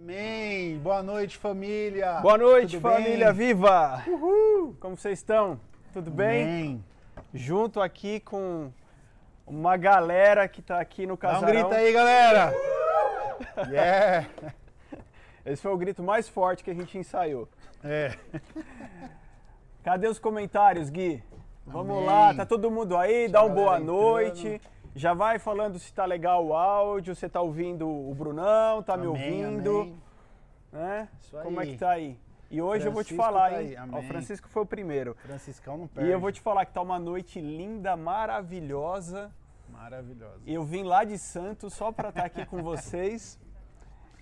Amém. Boa noite, família. Boa noite, Tudo família bem? viva. Uhul. Como vocês estão? Tudo bem? Amém. Junto aqui com uma galera que tá aqui no Dá um casarão. grito aí, galera. Yeah. Esse foi o grito mais forte que a gente ensaiou. É. Cadê os comentários, Gui? Vamos Amém. lá, tá todo mundo aí? Dá um boa noite. entrando. Já vai falando se tá legal o áudio, você tá ouvindo o Brunão, tá me Amém, ouvindo, amém. né? Como é que tá aí? E hoje eu vou te Francisco falar, tá hein? aí, Ó, amém. o Francisco foi o primeiro. Franciscão não E perde. eu vou te falar que tá uma noite linda, maravilhosa. Maravilhosa. Eu vim lá de Santos só pra estar aqui com vocês.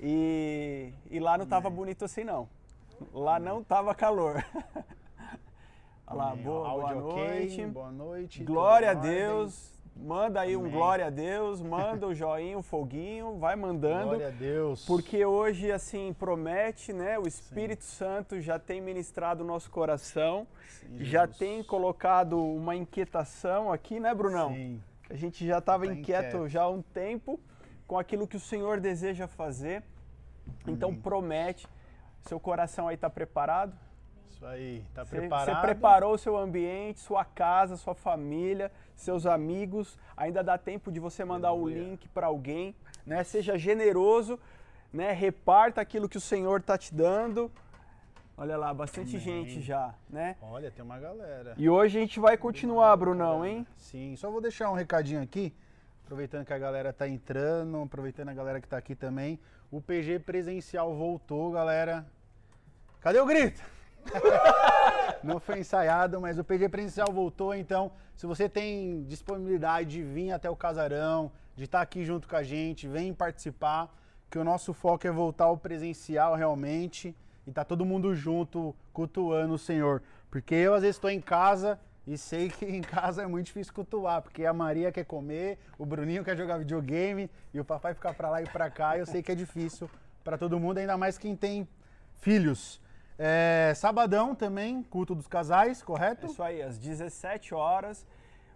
E, e lá não tava bonito assim não. Lá não tava calor. Olha lá, Amém. boa, boa noite. Boa noite. Glória a. Deus. Manda aí um Amém. glória a Deus, manda o joinha, o foguinho, vai mandando. Glória a Deus. Porque hoje, assim, promete, né? O Espírito Santo já tem ministrado o nosso coração, Sim, já tem colocado uma inquietação aqui, né, Brunão? Sim. A gente já estava Tá inquieto inquieto. já há um tempo com aquilo que o Senhor deseja fazer. Então promete. Seu coração aí está preparado? Isso aí. Tá Você- preparado? Você preparou o seu ambiente, sua casa, sua família, seus amigos. Ainda dá tempo de você mandar o Aleluia. link para alguém, né? Seja generoso, né? Reparta aquilo que o Senhor está te dando. Olha lá, bastante Amém. gente já, né? Olha, tem uma galera. E hoje a gente vai continuar, Brunão, hein? Sim, só vou deixar um recadinho aqui, aproveitando que a galera tá entrando, aproveitando a galera que tá aqui também. O PG presencial voltou, galera. Cadê o grito? Não foi ensaiado, mas o PG presencial voltou, então se você tem disponibilidade de vir até o casarão, de estar aqui junto com a gente, vem participar, que o nosso foco é voltar ao presencial realmente e tá todo mundo junto cultuando o Senhor. Porque eu às vezes estou em casa e sei que em casa é muito difícil cultuar, porque a Maria quer comer, o Bruninho quer jogar videogame e o papai ficar para lá e para cá. Eu sei que é difícil para todo mundo, ainda mais quem tem filhos. É, sabadão também, culto dos casais, correto? Isso aí, às 17 horas.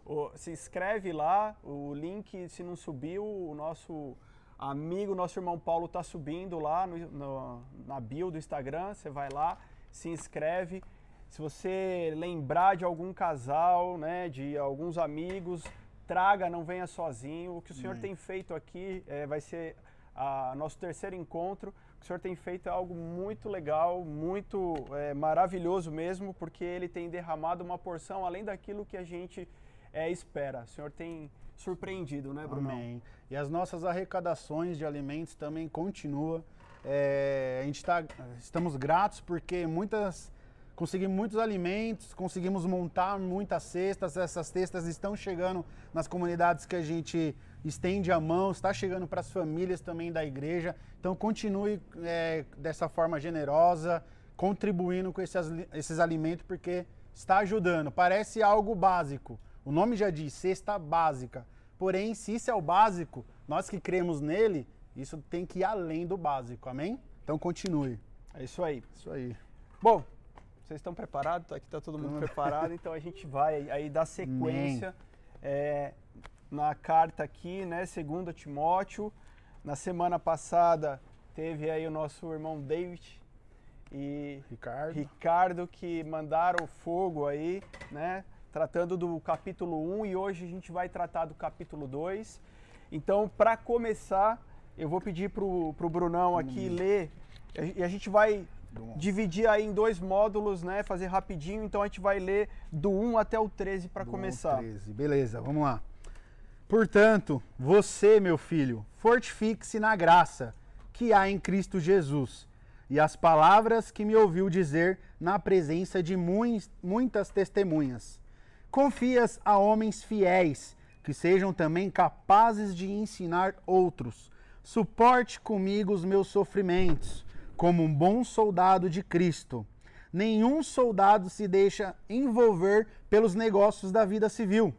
O- se inscreve lá, o link, se não subiu, o nosso amigo, nosso irmão Paulo tá subindo lá no, no- na bio do Instagram. Você vai lá, se inscreve. Se você lembrar de algum casal, né, de alguns amigos, traga, não venha sozinho. O que o senhor Amém. tem feito aqui eh, vai ser a nosso terceiro encontro. O senhor tem feito é algo muito legal, muito eh, maravilhoso mesmo, porque ele tem derramado uma porção além daquilo que a gente eh, espera. O senhor tem surpreendido, né, Bruno? Amém. E as nossas arrecadações de alimentos também continuam. É, a gente tá, estamos gratos porque muitas conseguimos muitos alimentos, conseguimos montar muitas cestas. Essas cestas estão chegando nas comunidades que a gente estende a mão, está chegando para as famílias também da igreja. Então continue é, dessa forma generosa, contribuindo com esses, esses alimentos porque está ajudando. Parece algo básico. O nome já diz, cesta básica. Porém, se isso é o básico, nós que cremos nele, isso tem que ir além do básico, amém? Então continue. É isso aí. Isso aí. Bom, vocês estão preparados? Aqui está todo mundo preparado, então a gente vai aí dar sequência é, na carta aqui, né? Segundo Timóteo. Na semana passada teve aí o nosso irmão David e Ricardo. Ricardo que mandaram fogo aí, né? Tratando do capítulo 1 e hoje a gente vai tratar do capítulo 2. Então, para começar, eu vou pedir pro, pro Brunão aqui ler e a gente vai Bom. dividir aí em dois módulos, né? Fazer rapidinho, então a gente vai ler do 1 até o 13 para começar. 13. Beleza, vamos lá. Portanto, você, meu filho, fortifique-se na graça que há em Cristo Jesus e as palavras que me ouviu dizer na presença de mui- muitas testemunhas. Confias a homens fiéis, que sejam também capazes de ensinar outros. Suporte comigo os meus sofrimentos, como um bom soldado de Cristo. Nenhum soldado se deixa envolver pelos negócios da vida civil,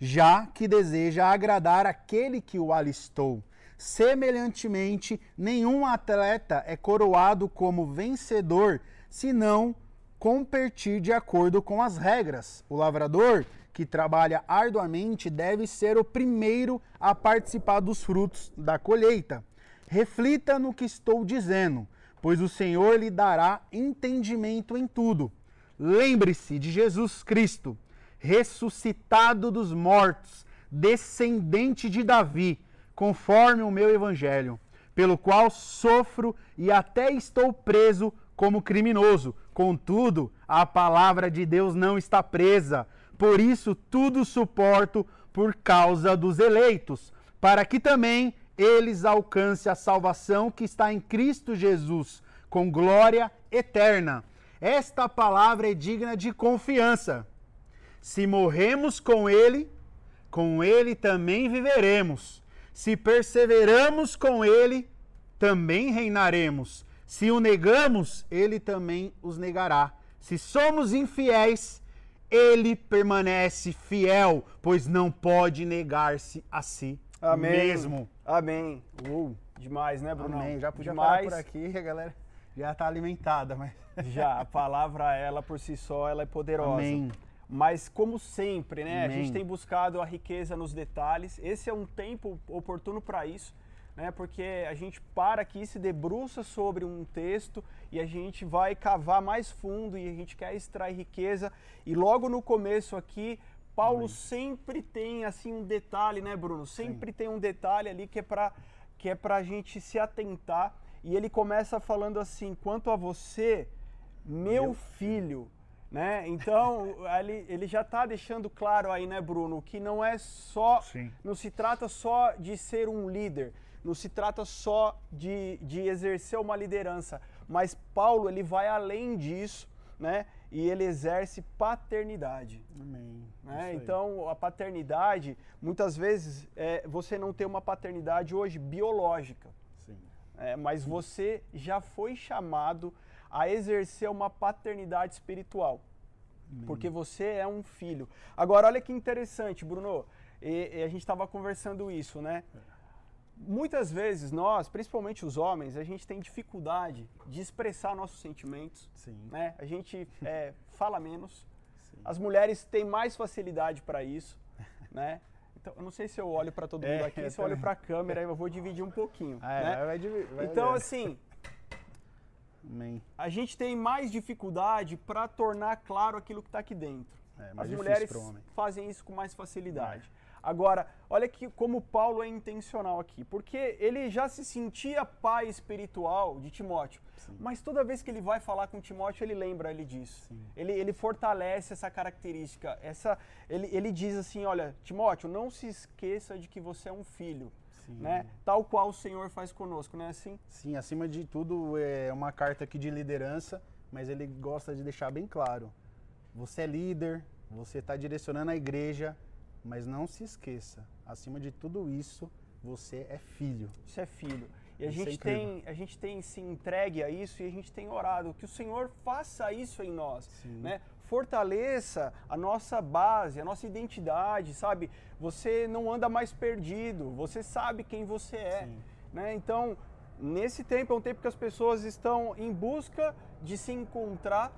já que deseja agradar aquele que o alistou. Semelhantemente, nenhum atleta é coroado como vencedor se não competir de acordo com as regras. O lavrador, que trabalha arduamente, deve ser o primeiro a participar dos frutos da colheita. Reflita no que estou dizendo, pois o Senhor lhe dará entendimento em tudo. Lembre-se de Jesus Cristo, ressuscitado dos mortos, descendente de Davi, conforme o meu evangelho, pelo qual sofro e até estou preso como criminoso. Contudo, a palavra de Deus não está presa. Por isso, tudo suporto por causa dos eleitos, para que também eles alcancem a salvação que está em Cristo Jesus, com glória eterna. Esta palavra é digna de confiança. Se morremos com Ele, com Ele também viveremos. Se perseveramos com Ele, também reinaremos. Se o negamos, Ele também os negará. Se somos infiéis, Ele permanece fiel, pois não pode negar-se a si Amém. mesmo. Amém. Uou, demais, né, Bruno? Amém. Já podia demais. parar por aqui, a galera já está alimentada, mas. Já, a palavra, ela por si só, ela é poderosa. Amém. Mas como sempre, né? A Amém. gente tem buscado a riqueza nos detalhes. Esse é um tempo oportuno para isso, né? Porque a gente para aqui, se debruça sobre um texto e a gente vai cavar mais fundo e a gente quer extrair riqueza. E logo no começo aqui, Paulo sempre tem assim um detalhe, né, Bruno? Sempre tem um detalhe ali que é para que é para a gente se atentar. E ele começa falando assim: quanto a você, meu, Meu filho. Né? Então, ele, ele já está deixando claro aí, né, Bruno, que não é só, Sim. não se trata só de ser um líder, não se trata só de, de exercer uma liderança, mas Paulo ele vai além disso, né? E ele exerce paternidade. Amém. né? Então, a paternidade, muitas vezes, é, você não tem uma paternidade hoje biológica, Sim. é, mas você já foi chamado a exercer uma paternidade espiritual. Porque você é um filho. Agora, olha que interessante, Bruno. E, e a gente estava conversando isso, né? Muitas vezes nós, principalmente os homens, a gente tem dificuldade de expressar nossos sentimentos, Sim. né? A gente é, fala menos. Sim. As mulheres têm mais facilidade para isso, né? Então, eu não sei se eu olho para todo mundo É, aqui, se eu olho para a câmera, eu vou dividir um pouquinho, Ah, é, né? vai, vai, vai Então, assim, Amém. a gente tem mais dificuldade para tornar claro aquilo que está aqui dentro. É, As mulheres fazem isso com mais facilidade. Agora, olha que como Paulo é intencional aqui, porque ele já se sentia pai espiritual de Timóteo, Sim. mas toda vez que ele vai falar com Timóteo, ele lembra ele disso. Sim. Ele, ele fortalece essa característica. Essa, ele, ele diz assim: olha, Timóteo, não se esqueça de que você é um filho, Sim. né? Tal qual o Senhor faz conosco, não é assim? Sim, acima de tudo é uma carta aqui de liderança, mas ele gosta de deixar bem claro. Você é líder, você está direcionando a igreja, mas não se esqueça, acima de tudo isso, você é filho. Você é filho. E a é gente, incrível. tem, a gente tem se entregue a isso e a gente tem orado. Que o Senhor faça isso em nós. Sim. Né? Fortaleça a nossa base, a nossa identidade, sabe? Você não anda mais perdido, você sabe quem você é. Sim. Né? Então, nesse tempo é um tempo que as pessoas estão em busca de se encontrar,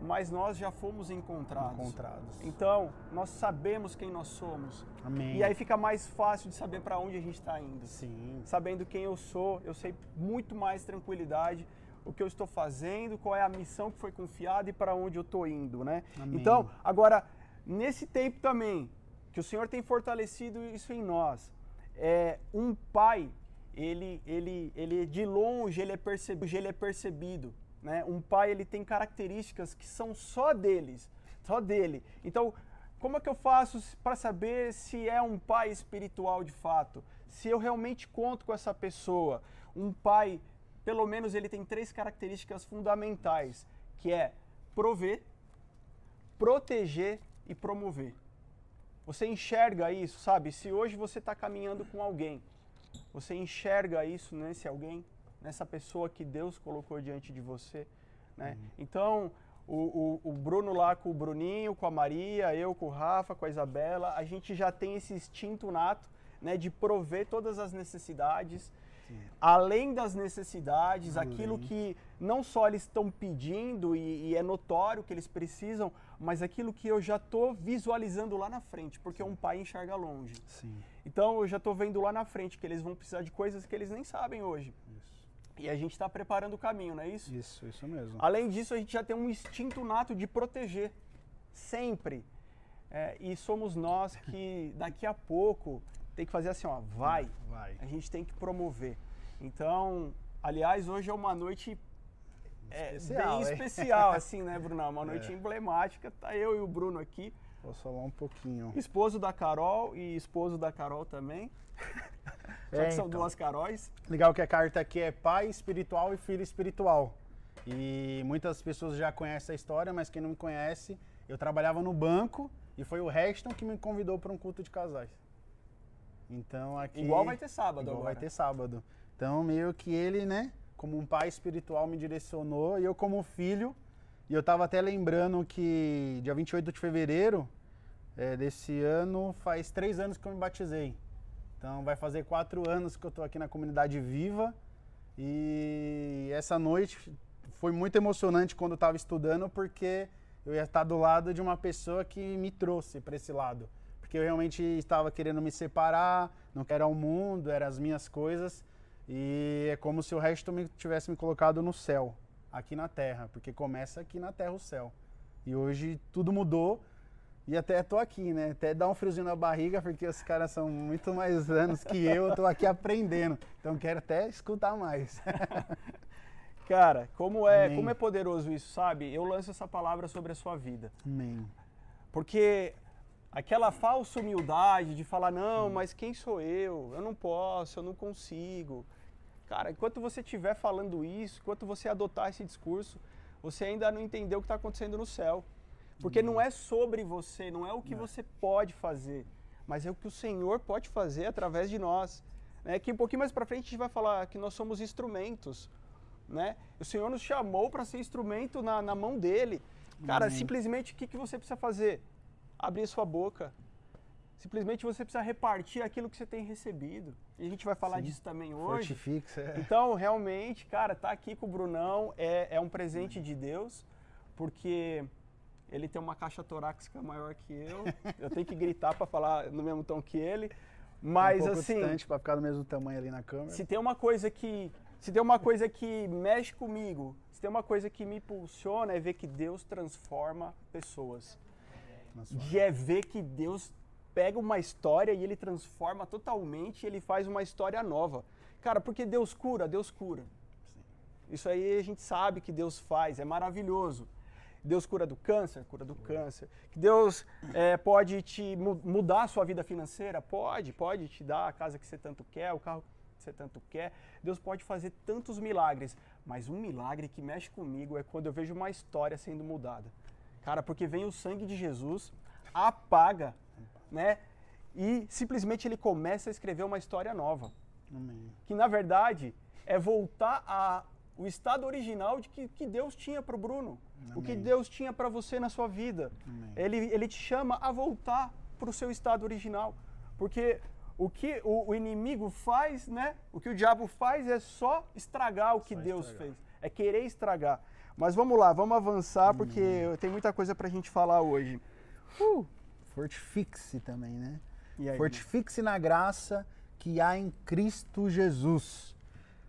mas nós já fomos encontrados. Encontrados. Então, nós sabemos quem nós somos. Amém. E aí fica mais fácil de saber para onde a gente está indo Sim. sabendo quem eu sou, eu sei muito mais tranquilidade o que eu estou fazendo, qual é a missão que foi confiada e para onde eu estou indo, né? Amém. Então, agora, nesse tempo também, que o Senhor tem fortalecido isso em nós, é, um pai, ele, ele, ele de longe ele é percebido, ele é percebido, né? Um pai ele tem características que são só deles, só dele. Então, como é que eu faço para saber se é um pai espiritual de fato? Se eu realmente conto com essa pessoa? Um pai, pelo menos ele tem três características fundamentais, que é prover, proteger e promover. Você enxerga isso, sabe? Se hoje você está caminhando com alguém, você enxerga isso nesse alguém, nessa pessoa que Deus colocou diante de você, né? Então, o, o, o Bruno lá com o Bruninho, com a Maria, eu com o Rafa, com a Isabela, a gente já tem esse instinto nato, né, de prover todas as necessidades além das necessidades, Além. aquilo que não só eles estão pedindo e, e é notório que eles precisam, mas aquilo que eu já estou visualizando lá na frente, porque um pai enxerga longe. Sim. Então eu já estou vendo lá na frente que eles vão precisar de coisas que eles nem sabem hoje. Isso. E a gente está preparando o caminho, não é isso? Isso, isso mesmo. Além disso, a gente já tem um instinto nato de proteger, sempre. É, e somos nós que daqui a pouco tem que fazer assim, ó, vai. Vai. A gente tem que promover. Então, aliás, hoje é uma noite é, Especial, bem hein? especial, assim, né, Brunão? Uma É. noite emblemática. Tá eu e o Bruno aqui, Posso falar um pouquinho. esposo da Carol e esposo da Carol também. Só É, que são então. duas Caróis. Legal que a carta aqui é pai espiritual e filho espiritual. E muitas pessoas já conhecem a história, mas quem não me conhece, eu trabalhava no banco e foi o Reston que me convidou para um culto de casais. Então aqui. Igual vai ter sábado igual agora. vai ter sábado. Então meio que ele, né, como um pai espiritual me direcionou e eu como filho, e eu tava até lembrando que dia 28 de fevereiro é, desse ano faz três anos que eu me batizei. Então vai fazer quatro anos que eu tô aqui na comunidade viva e essa noite foi muito emocionante quando eu estava estudando porque eu ia estar do lado de uma pessoa que me trouxe para esse lado. Porque eu realmente estava querendo me separar, não quero ao mundo, eram as minhas coisas. E é como se o resto me tivesse me colocado no céu, aqui na terra, porque começa aqui na terra o céu. E hoje tudo mudou e até tô aqui, né? Até dá um friozinho na barriga, porque os caras são muito mais anos que eu, eu tô aqui aprendendo. Então quero até escutar mais. Cara, como é, Amém. como é poderoso isso, sabe? Eu lanço essa palavra sobre a sua vida. Amém. Porque aquela falsa humildade de falar, não, mas quem sou eu? Eu não posso, eu não consigo. Cara, enquanto você estiver falando isso, enquanto você adotar esse discurso, você ainda não entendeu o que está acontecendo no céu. Porque não é sobre você, não é o que você pode fazer, mas é o que o Senhor pode fazer através de nós. Né? Que um pouquinho mais para frente a gente vai falar que nós somos instrumentos. Né? O Senhor nos chamou para ser instrumento na, na mão dele. Cara, Amém. simplesmente o que, que você precisa fazer? Abrir sua boca. Simplesmente você precisa repartir aquilo que você tem recebido. E a gente vai falar Sim. disso também hoje. Fortifixa. É. Então, realmente, cara, tá aqui com o Brunão é, é um presente de Deus, porque ele tem uma caixa torácica maior que eu. Eu tenho que gritar para falar no mesmo tom que ele. Mas um assim, distante para ficar do mesmo tamanho ali na câmera. se tem uma coisa que se tem uma coisa que mexe comigo, se tem uma coisa que me impulsiona é ver que Deus transforma pessoas. De é ver que Deus pega uma história e ele transforma totalmente, ele faz uma história nova. Cara, porque Deus cura, Deus cura. Isso aí a gente sabe que Deus faz, é maravilhoso. Deus cura do câncer, cura do câncer. Que Deus é, pode te mu- mudar a sua vida financeira? Pode, pode te dar a casa que você tanto quer, o carro que você tanto quer. Deus pode fazer tantos milagres. Mas um milagre que mexe comigo é quando eu vejo uma história sendo mudada. Cara, porque vem o sangue de Jesus, apaga, né? E simplesmente ele começa a escrever uma história nova Amém. que na verdade é voltar ao estado original de que, que Deus tinha para o Bruno, o que Amém. Deus tinha para você na sua vida. Amém. Ele, ele te chama a voltar para o seu estado original, porque o que o, o inimigo faz, né? O que o diabo faz é só estragar o que Só Deus estragar. fez, é querer estragar. Mas vamos lá, vamos avançar porque tem muita coisa para a gente falar hoje. Uh, fortifique-se também, né? Fortifique-se na graça que há em Cristo Jesus.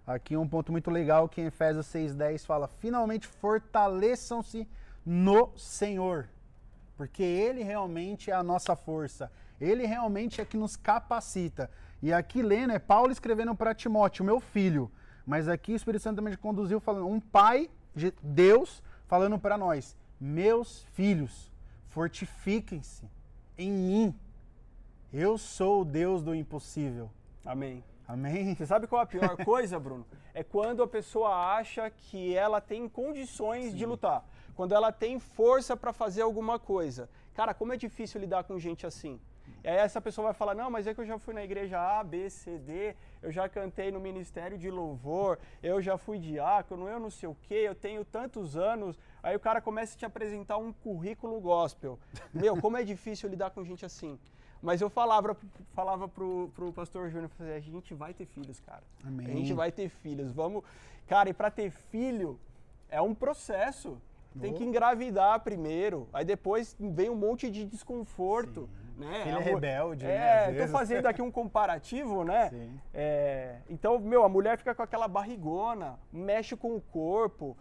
Aqui um ponto muito legal que em Efésios 6,10 fala: finalmente fortaleçam-se no Senhor. Porque Ele realmente é a nossa força. Ele realmente é que nos capacita. E aqui lendo, é Paulo escrevendo para Timóteo, meu filho. Mas aqui o Espírito Santo também conduziu falando, um pai, Deus, falando para nós, meus filhos, fortifiquem-se em mim. Eu sou o Deus do impossível. Amém. Amém? Você sabe qual é a pior coisa, Bruno? É quando a pessoa acha que ela tem condições de lutar. Quando ela tem força para fazer alguma coisa. Cara, como é difícil lidar com gente assim. Aí essa pessoa vai falar, não, mas é que eu já fui na igreja A, B, C, D, eu já cantei no ministério de louvor, eu já fui diácono, eu não sei o quê, eu tenho tantos anos. Aí o cara começa a te apresentar um currículo gospel. Meu, como é difícil lidar com gente assim. Mas eu falava, falava pro, pro pastor Júnior, a gente vai ter filhos, cara. Amém. A gente vai ter filhos. Vamos. Cara, e para ter filho é um processo. Tem que engravidar primeiro, aí depois vem um monte de desconforto. Sim. Né? Filho é rebelde, é, né? Tô fazendo aqui um comparativo, né? Sim. É, então, meu, a mulher fica com aquela barrigona, mexe com o corpo,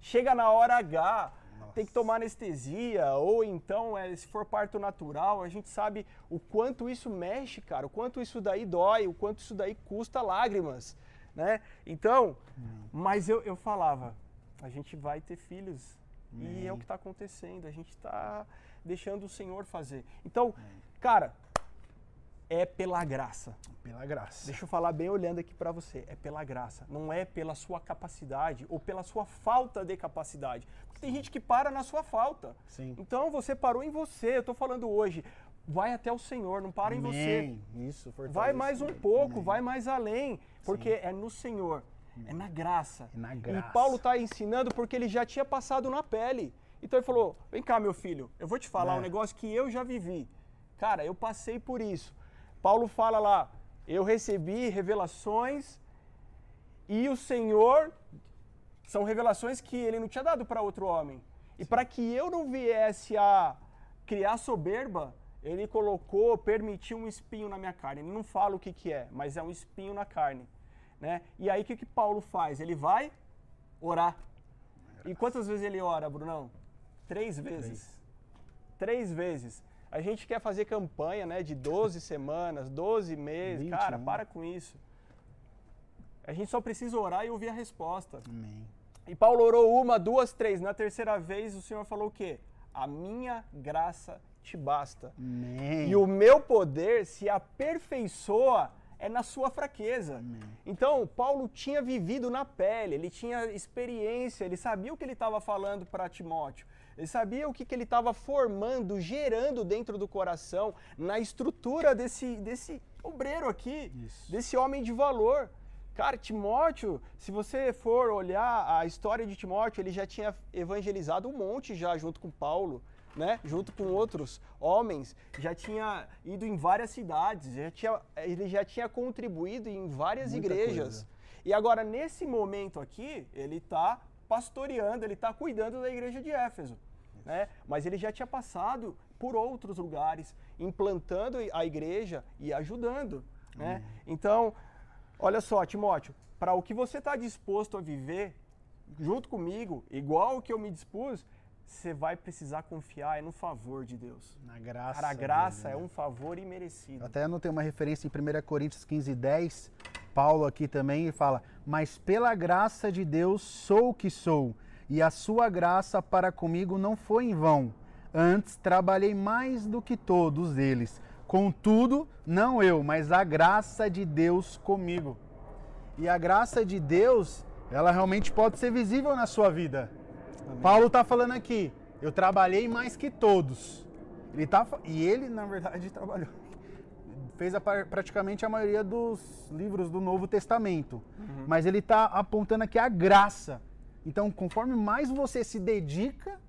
chega na hora H, Nossa. tem que tomar anestesia, ou então, é, se for parto natural, a gente sabe o quanto isso mexe, cara, o quanto isso daí dói, o quanto isso daí custa lágrimas, né? Então, hum. mas eu, eu falava, a gente vai ter filhos. E é o que está acontecendo. A gente está deixando o Senhor fazer. Então, cara, é pela graça. Pela graça. Deixa eu falar bem olhando aqui para você. É pela graça. Não é pela sua capacidade ou pela sua falta de capacidade. Porque tem gente que para na sua falta. Sim. Então você parou em você. Eu estou falando hoje. Vai até o Senhor, não para Amém. em você. Isso, Vai mais um pouco, Amém. vai mais além. Porque Sim. é no Senhor. É na graça. É na graça. E Paulo está ensinando porque ele já tinha passado na pele. Então ele falou: vem cá, meu filho, eu vou te falar é. um negócio que eu já vivi. Cara, eu passei por isso. Paulo fala lá: eu recebi revelações e o Senhor. São revelações que ele não tinha dado para outro homem. E para que eu não viesse a criar soberba, ele colocou, permitiu um espinho na minha carne. Ele não fala o que, que é, mas é um espinho na carne. Né? E aí o que, que Paulo faz? Ele vai orar. E quantas vezes ele ora, Brunão? Três vezes. Três, Três vezes. A gente quer fazer campanha né, de 12 semanas, 12 meses. 20, Cara, para com isso. A gente só precisa orar e ouvir a resposta. Amém. E Paulo orou uma, duas, três. Na terceira vez o Senhor falou o quê? A minha graça te basta. Amém. E o meu poder se aperfeiçoa é na sua fraqueza. Amém. Então, Paulo tinha vivido na pele, ele tinha experiência, ele sabia o que ele estava falando para Timóteo. Ele sabia o que, que ele estava formando, gerando dentro do coração, na estrutura desse, desse obreiro aqui, Isso. desse homem de valor. Cara, Timóteo, se você for olhar a história de Timóteo, ele já tinha evangelizado um monte já junto com Paulo né, junto com outros homens, já tinha ido em várias cidades, já tinha, ele já tinha contribuído em várias Muita igrejas. Coisa. E agora, nesse momento aqui, ele está pastoreando, ele está cuidando da igreja de Éfeso. Né? Mas ele já tinha passado por outros lugares, implantando a igreja e ajudando. Né? Então, olha só, Timóteo, para o que você está disposto a viver junto comigo, igual o que eu me dispus, você vai precisar confiar é no favor de Deus. Na graça. Cara, a graça é um favor imerecido. Até anotei uma referência em 1 Coríntios 15, 10. Paulo aqui também fala: Mas pela graça de Deus sou o que sou, e a sua graça para comigo não foi em vão. Antes trabalhei mais do que todos eles. Contudo, não eu, mas a graça de Deus comigo. E a graça de Deus, ela realmente pode ser visível na sua vida. Amém. Paulo está falando aqui, eu trabalhei mais que todos. Ele tá, e ele, na verdade, trabalhou. Fez a, praticamente a maioria dos livros do Novo Testamento. Uhum. Mas ele está apontando aqui a graça. Então, conforme mais você se dedica,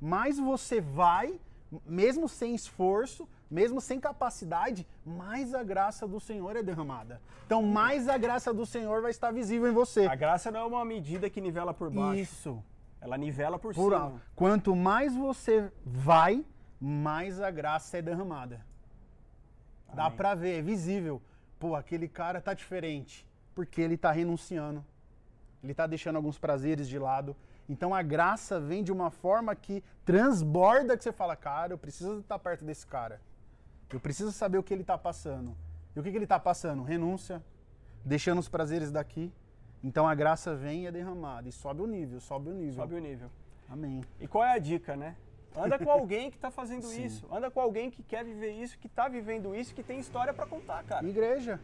mais você vai, mesmo sem esforço, mesmo sem capacidade, mais a graça do Senhor é derramada. Então, mais a graça do Senhor vai estar visível em você. A graça não é uma medida que nivela por baixo. Isso. Ela nivela por, por cima. Quanto mais você vai, mais a graça é derramada. Amém. Dá pra ver, é visível. Pô, aquele cara tá diferente. Porque ele tá renunciando. Ele tá deixando alguns prazeres de lado. Então a graça vem de uma forma que transborda que você fala, cara, eu preciso estar perto desse cara. Eu preciso saber o que ele está passando. E o que, que ele está passando? Renúncia, deixando os prazeres daqui, então a graça vem e é derramada. E sobe o nível, sobe o nível. Sobe o nível. Amém. E qual é a dica, né? Anda com alguém que está fazendo isso. Anda com alguém que quer viver isso, que está vivendo isso, que tem história para contar, cara. Igreja.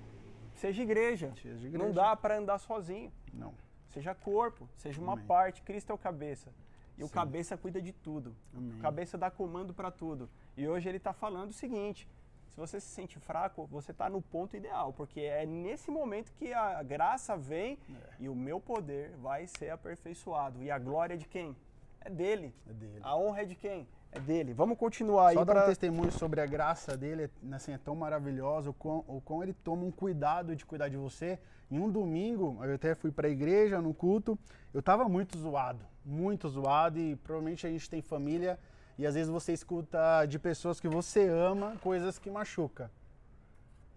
Seja igreja. Seja igreja. Não dá para andar sozinho. Não. Seja corpo, seja uma Amém. parte. Cristo é o cabeça. E Sim. o cabeça cuida de tudo. Amém. O cabeça dá comando para tudo. E hoje ele está falando o seguinte: se você se sente fraco, você está no ponto ideal, porque é nesse momento que a graça vem é. e o meu poder vai ser aperfeiçoado. E a glória de quem? é dele. É dele. A honra é de quem? É dele. Vamos continuar Só aí dar pra... um testemunho sobre a graça dele, é, assim, é tão maravilhosa, o quão, o quão ele toma um cuidado de cuidar de você. Em um domingo, eu até fui para a igreja, no culto, eu tava muito zoado, muito zoado e provavelmente a gente tem família e às vezes você escuta de pessoas que você ama coisas que machucam.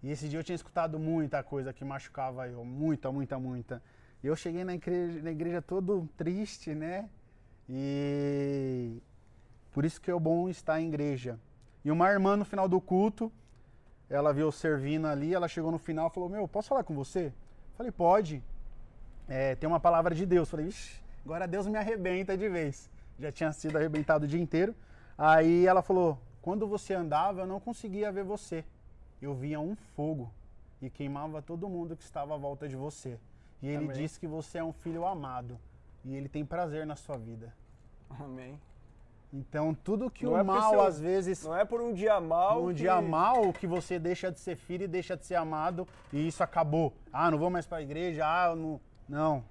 E esse dia eu tinha escutado muita coisa que machucava eu, muita, muita, muita. E eu cheguei na igreja, na igreja todo triste, né? E por isso que é bom estar em igreja. E uma irmã no final do culto, ela viu servindo ali, ela chegou no final e falou: Meu, posso falar com você? Falei: Pode. É, tem uma palavra de Deus. Falei: Ixi, agora Deus me arrebenta de vez. Já tinha sido arrebentado o dia inteiro. Aí ela falou: Quando você andava, eu não conseguia ver você. Eu via um fogo e queimava todo mundo que estava à volta de você. E ele Amém. disse que você é um filho amado e ele tem prazer na sua vida. Amém. Então, tudo que Não o é mal, seu- às vezes, Não é por um dia mal um que... dia mal que você deixa de ser filho e deixa de ser amado e isso acabou. Ah, não vou mais para a igreja, ah, não. Não.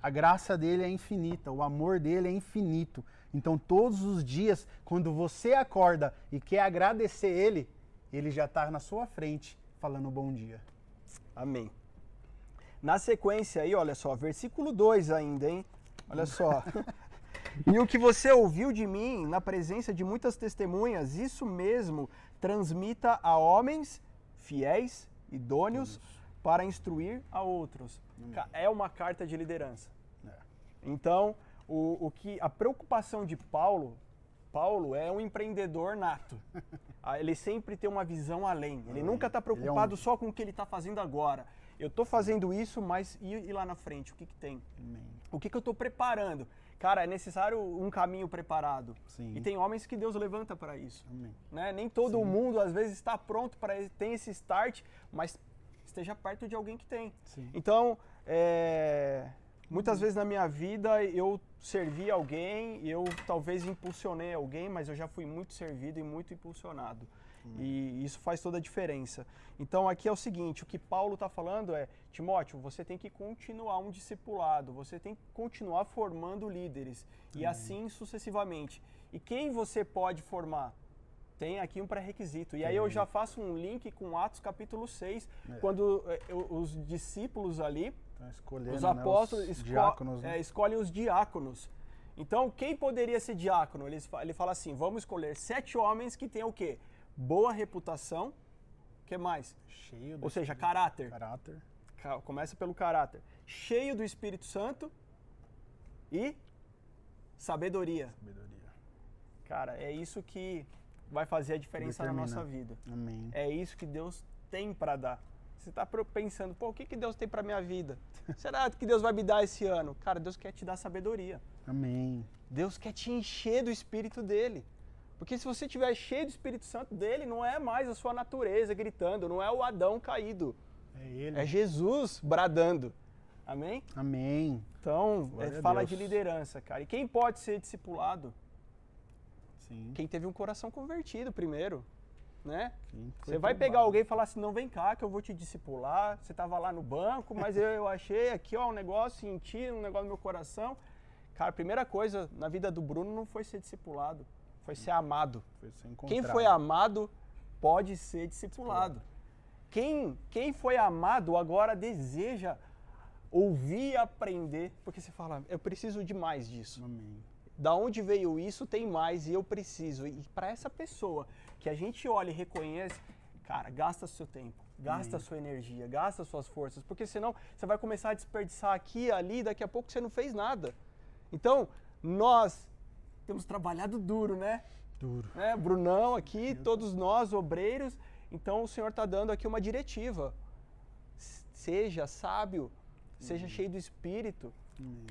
A graça dele é infinita, o amor dele é infinito. Então, todos os dias, quando você acorda e quer agradecer ele, ele já está na sua frente falando bom dia. Amém. Na sequência aí, olha só, versículo 2 ainda, hein? Olha só. e o que você ouviu de mim na presença de muitas testemunhas, isso mesmo transmita a homens fiéis, idôneos, para instruir a outros. Ca- É uma carta de liderança. É. Então, o, o que a preocupação de Paulo, Paulo é um empreendedor nato. Ah, Ele sempre tem uma visão além. Ele nunca está é preocupado só com o que ele está fazendo agora. Eu estou fazendo isso, mas e, lá na frente? O que, que tem? O que, que eu estou preparando? Cara, é necessário um caminho preparado. Sim. E tem homens que Deus levanta para isso. Amém. Né? Nem todo mundo, às vezes, está pronto para ter esse start, mas esteja perto de alguém que tem. Sim. Então, é, muitas vezes na minha vida eu servi alguém, eu talvez impulsionei alguém, mas eu já fui muito servido e muito impulsionado. E isso faz toda a diferença. Então aqui é o seguinte, o que Paulo está falando é, Timóteo, você tem que continuar um discipulado, você tem que continuar formando líderes e assim sucessivamente. E quem você pode formar? Tem aqui um pré-requisito. E aí eu já faço um link com Atos capítulo 6, É. quando eh, os discípulos ali, Então, escolhendo os né, apóstolos os esco- diáconos, né? é, escolhem os diáconos. Então, quem poderia ser diácono? Ele, ele fala assim: vamos escolher sete homens que tenham o quê? Boa reputação. O que mais? cheio do Ou seja, caráter. caráter. Ca- Começa pelo caráter. Cheio do Espírito Santo e sabedoria. Sabedoria. Cara, é isso que vai fazer a diferença na Determina. nossa vida. Amém. É isso que Deus tem para dar. Você está pensando, pô, o que, que Deus tem para minha vida? Será que Deus vai me dar esse ano? Cara, Deus quer te dar sabedoria. Amém. Deus quer te encher do Espírito dele. Porque se você estiver cheio do Espírito Santo dele, não é mais a sua natureza gritando, não é o Adão caído. É ele. É Jesus bradando. Amém? Amém. Então, Glória é, fala de liderança, cara. E quem pode ser discipulado? Sim. Quem teve um coração convertido primeiro, né? Você vai pegar alguém e falar assim, não, vem cá que eu vou te discipular. Você tava lá no banco, mas eu, eu achei aqui, ó, um negócio, senti um negócio no meu coração. Cara, a primeira coisa na vida do Bruno não foi ser discipulado, foi ser amado. Foi ser Quem foi amado pode ser discipulado. Quem, quem foi amado agora deseja ouvir e aprender, porque você fala, eu preciso de mais disso Amém. da onde veio isso, tem mais e eu preciso. E para essa pessoa que a gente olha e reconhece, cara, gasta seu tempo, gasta sua energia, gasta suas forças, porque senão você vai começar a desperdiçar aqui e ali, daqui a pouco você não fez nada. Então, nós temos trabalhado duro, né? Duro. né? Brunão aqui, todos nós, obreiros. Então o Senhor está dando aqui uma diretiva. Seja sábio, seja cheio do Espírito Amém.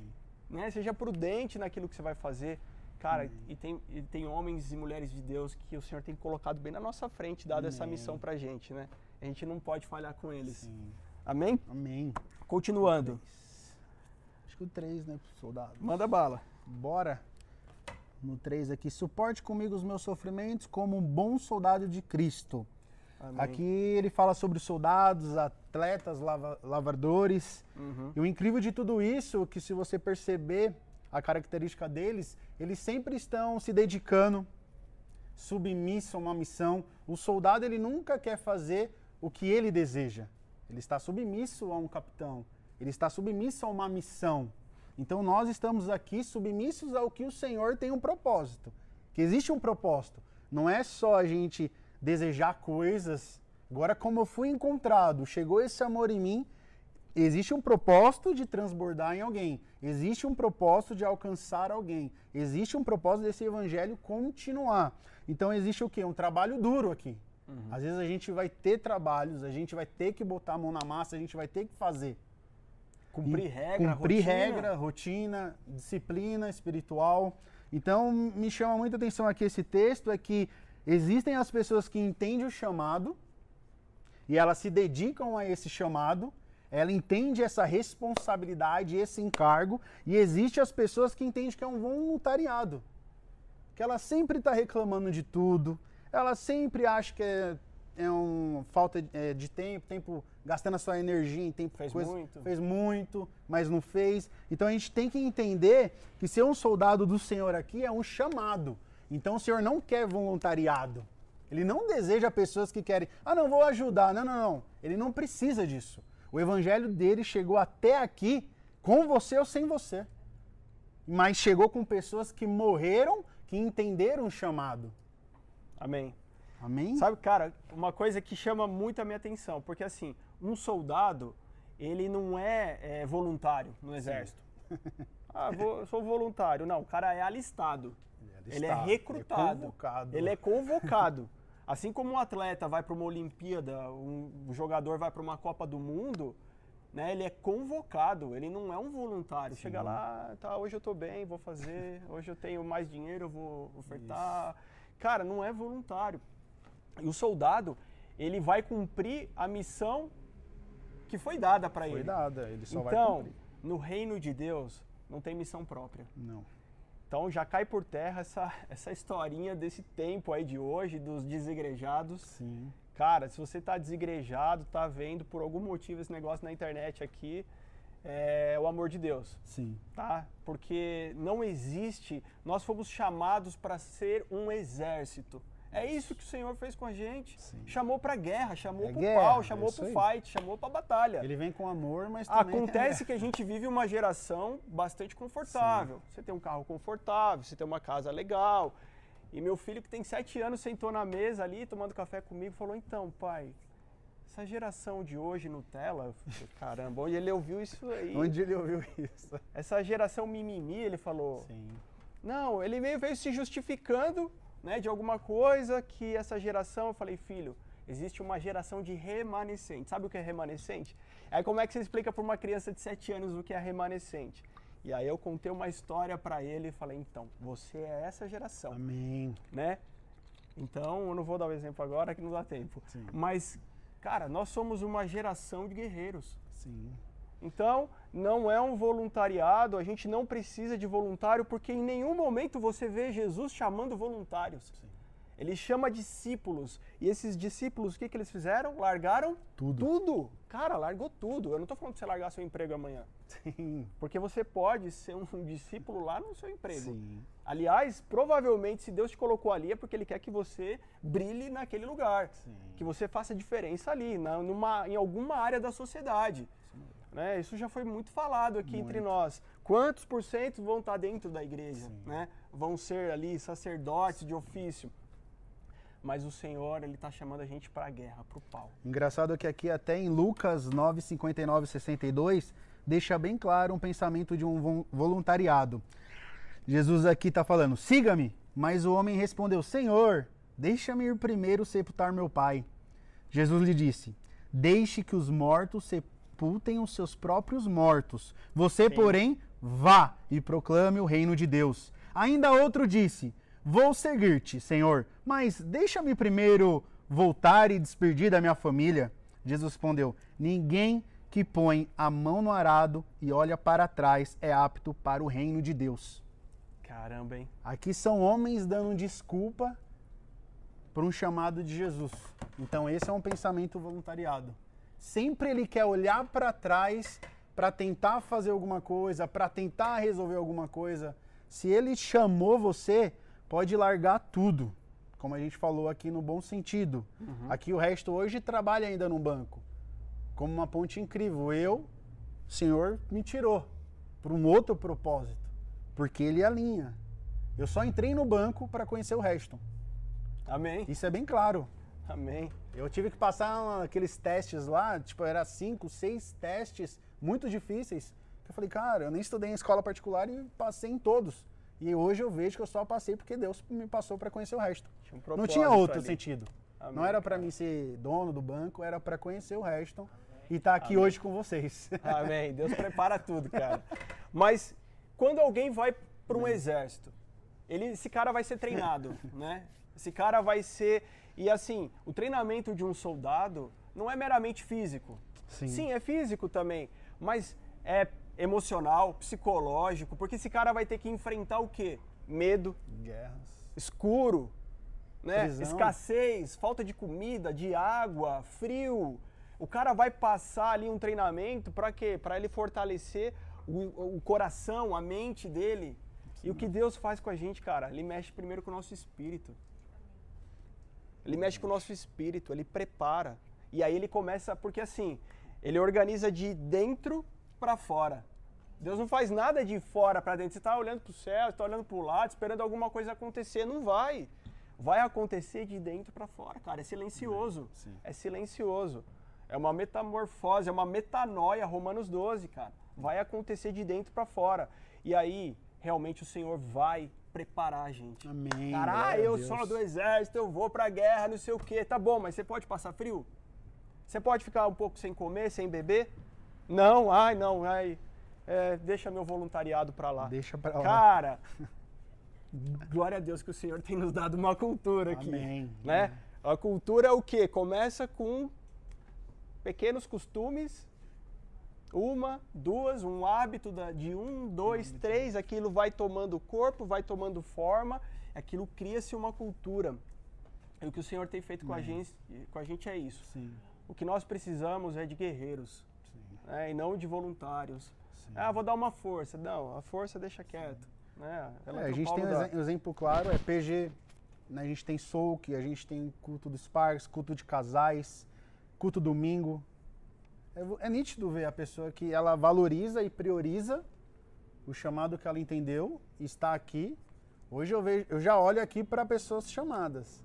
né? Seja prudente naquilo que você vai fazer. Cara, e tem, e tem homens e mulheres de Deus que o Senhor tem colocado bem na nossa frente, dado essa missão pra gente, né? A gente não pode falhar com eles. Sim. Amém? Amém. Continuando. Acho que o 3, né, soldado? Manda bala. Bora. No 3 aqui. Suporte comigo os meus sofrimentos como um bom soldado de Cristo. Amém. Aqui ele fala sobre os soldados, atletas, lava- lavradores. Uhum. E o incrível de tudo isso é que se você perceber a característica deles, eles sempre estão se dedicando, submisso a uma missão. O soldado ele nunca quer fazer o que ele deseja. Ele está submisso a um capitão. Ele está submisso a uma missão. Então nós estamos aqui submissos ao que o Senhor tem um propósito. Que existe um propósito. Não é só a gente desejar coisas. Agora, como eu fui encontrado, chegou esse amor em mim, existe um propósito de transbordar em alguém. Existe um propósito de alcançar alguém. Existe um propósito desse evangelho continuar. Então existe o quê? Um trabalho duro aqui. Uhum. Às vezes a gente vai ter trabalhos, a gente vai ter que botar a mão na massa, a gente vai ter que fazer. Cumprir regra, cumprir rotina. regra, rotina, disciplina espiritual. Então me chama muita atenção aqui esse texto é que existem as pessoas que entendem o chamado e elas se dedicam a esse chamado, ela entende essa responsabilidade, esse encargo, e existe as pessoas que entendem que é um voluntariado. Que ela sempre está reclamando de tudo, ela sempre acha que é, é uma falta de, é, de tempo, tempo gastando a sua energia em tempo fez coisa, muito. fez muito, mas não fez. Então a gente tem que entender que ser um soldado do Senhor aqui é um chamado. Então o Senhor não quer voluntariado. Ele não deseja pessoas que querem, ah, não, vou ajudar. Não, não, não. Ele não precisa disso. O evangelho dele chegou até aqui com você ou sem você. Mas chegou com pessoas que morreram, que entenderam o chamado. Amém. Amém? Sabe, cara, uma coisa que chama muito a minha atenção, porque assim, um soldado, ele não é, é voluntário no exército. ah, vou, sou voluntário. Não, o cara é alistado. Ele é, alistado, ele é recrutado. Ele é convocado. Ele é convocado. assim como um atleta vai para uma Olimpíada, um jogador vai para uma Copa do Mundo, né, ele é convocado, ele não é um voluntário. Sim. Chega lá, tá, hoje eu estou bem, vou fazer, hoje eu tenho mais dinheiro, eu vou ofertar. Isso. Cara, não é voluntário. E o soldado, ele vai cumprir a missão que foi dada para ele. Foi dada, ele só então, vai cumprir. Então, no reino de Deus, não tem missão própria. Não. Então já cai por terra essa, essa historinha desse tempo aí de hoje, dos desigrejados. Sim. Cara, se você tá desigrejado, tá vendo por algum motivo esse negócio na internet aqui, é o amor de Deus. Sim. Tá? Porque não existe, nós fomos chamados para ser um exército. É isso que o Senhor fez com a gente. Sim. Chamou para guerra, chamou é para o pau, chamou é para o fight, chamou para batalha. Ele vem com amor, mas também Acontece é... que a gente vive uma geração bastante confortável. Sim. Você tem um carro confortável, você tem uma casa legal. E meu filho que tem sete anos sentou na mesa ali, tomando café comigo, falou, então, pai, essa geração de hoje Nutella, caramba, onde ele ouviu isso aí? Onde ele ouviu isso? Essa geração mimimi, ele falou. Sim. Não, ele meio veio se justificando, né, de alguma coisa que essa geração, eu falei, filho, existe uma geração de remanescente. Sabe o que é remanescente? Aí como é que você explica para uma criança de 7 anos o que é remanescente? E aí eu contei uma história para ele e falei, então, você é essa geração. Amém. Né? Então, eu não vou dar o exemplo agora que não dá tempo. Sim. Mas Cara, nós somos uma geração de guerreiros. Sim. Então, não é um voluntariado, a gente não precisa de voluntário, porque em nenhum momento você vê Jesus chamando voluntários. Sim. Ele chama discípulos. E esses discípulos, o que, que eles fizeram? Largaram tudo. Tudo. Cara, largou tudo. Eu não estou falando de você largar seu emprego amanhã. Sim. Porque você pode ser um discípulo lá no seu emprego. Sim. Aliás, provavelmente, se Deus te colocou ali, é porque Ele quer que você brilhe naquele lugar. Sim. Que você faça diferença ali, na, numa, em alguma área da sociedade. Né? Isso já foi muito falado aqui muito. entre nós. Quantos por cento vão estar dentro da igreja? Né? Vão ser ali sacerdotes de ofício mas o Senhor ele está chamando a gente para a guerra, para o pau. Engraçado que aqui até em Lucas 9, 59 62 deixa bem claro um pensamento de um voluntariado. Jesus aqui está falando, siga-me, mas o homem respondeu, Senhor, deixa-me ir primeiro sepultar meu pai. Jesus lhe disse, deixe que os mortos sepultem os seus próprios mortos. Você, Sim. porém, vá e proclame o reino de Deus. Ainda outro disse, Vou seguir-te, Senhor, mas deixa-me primeiro voltar e despedir da minha família. Jesus respondeu: Ninguém que põe a mão no arado e olha para trás é apto para o reino de Deus. Caramba, hein? Aqui são homens dando desculpa por um chamado de Jesus. Então, esse é um pensamento voluntariado. Sempre ele quer olhar para trás para tentar fazer alguma coisa, para tentar resolver alguma coisa. Se ele chamou você, pode largar tudo. Como a gente falou aqui no bom sentido. Uhum. Aqui o resto hoje trabalha ainda no banco. Como uma ponte incrível. Eu, o Senhor me tirou para um outro propósito. Porque ele alinha. Eu só entrei no banco para conhecer o resto. Amém. Isso é bem claro. Amém. Eu tive que passar aqueles testes lá, tipo, era cinco, seis testes muito difíceis. Eu falei, cara, eu nem estudei em escola particular e passei em todos. E hoje eu vejo que eu só passei porque Deus me passou para conhecer o resto. Tinha um Não tinha outro ali. sentido. Amém, Não era para mim ser dono do banco, era para conhecer o resto e estar tá aqui Amém. hoje com vocês. Amém. Deus prepara tudo, cara. Mas quando alguém vai para um exército, ele, esse cara vai ser treinado, né? Esse cara vai ser e assim, o treinamento de um soldado não é meramente físico. Sim. Sim, é físico também, mas é emocional, psicológico, porque esse cara vai ter que enfrentar o quê? Medo, guerras, escuro, né? Escassez, falta de comida, de água, frio. O cara vai passar ali um treinamento para quê? Para ele fortalecer o, o, coração, a mente dele. Sim. E o que Deus faz com a gente, cara? Ele mexe primeiro com o nosso espírito. Ele mexe com o nosso espírito, ele prepara. E aí ele começa, porque assim, ele organiza de dentro para fora. Deus não faz nada de fora para dentro. Você está olhando para o céu, está olhando para o lado, esperando alguma coisa acontecer. Não vai. Vai acontecer de dentro para fora, cara. É silencioso. Sim. É silencioso. É uma metamorfose, é uma metanoia, Romanos 12, cara. Vai acontecer de dentro para fora. E aí, realmente o Senhor vai preparar a gente. Amém. Cara, ah, eu sou do exército, eu vou pra guerra, não sei o quê. Tá bom, mas você pode passar frio? Você pode ficar um pouco sem comer, sem beber? Não, ai, não, ai. É, deixa meu voluntariado pra lá. Deixa pra lá. Cara, glória a Deus que o Senhor tem nos dado uma cultura aqui. Amém. Né? A cultura é o quê? Começa com pequenos costumes uma, duas, um hábito de um, dois, três, aquilo vai tomando corpo, vai tomando forma, aquilo cria-se uma cultura. E o que o Senhor tem feito com a, gente, com a gente é isso. Sim. O que nós precisamos é de guerreiros né, e não de voluntários. Sim. Ah, vou dar uma força. Não, a força deixa quieto. Né? É, a gente tem um exemplo claro, é PG, né, a gente tem Souk, a gente tem culto dos Sparks, culto de casais, culto domingo, é, é nítido ver a pessoa que ela valoriza e prioriza o chamado que ela entendeu, está aqui. Hoje eu, vejo, eu já olho aqui para pessoas chamadas,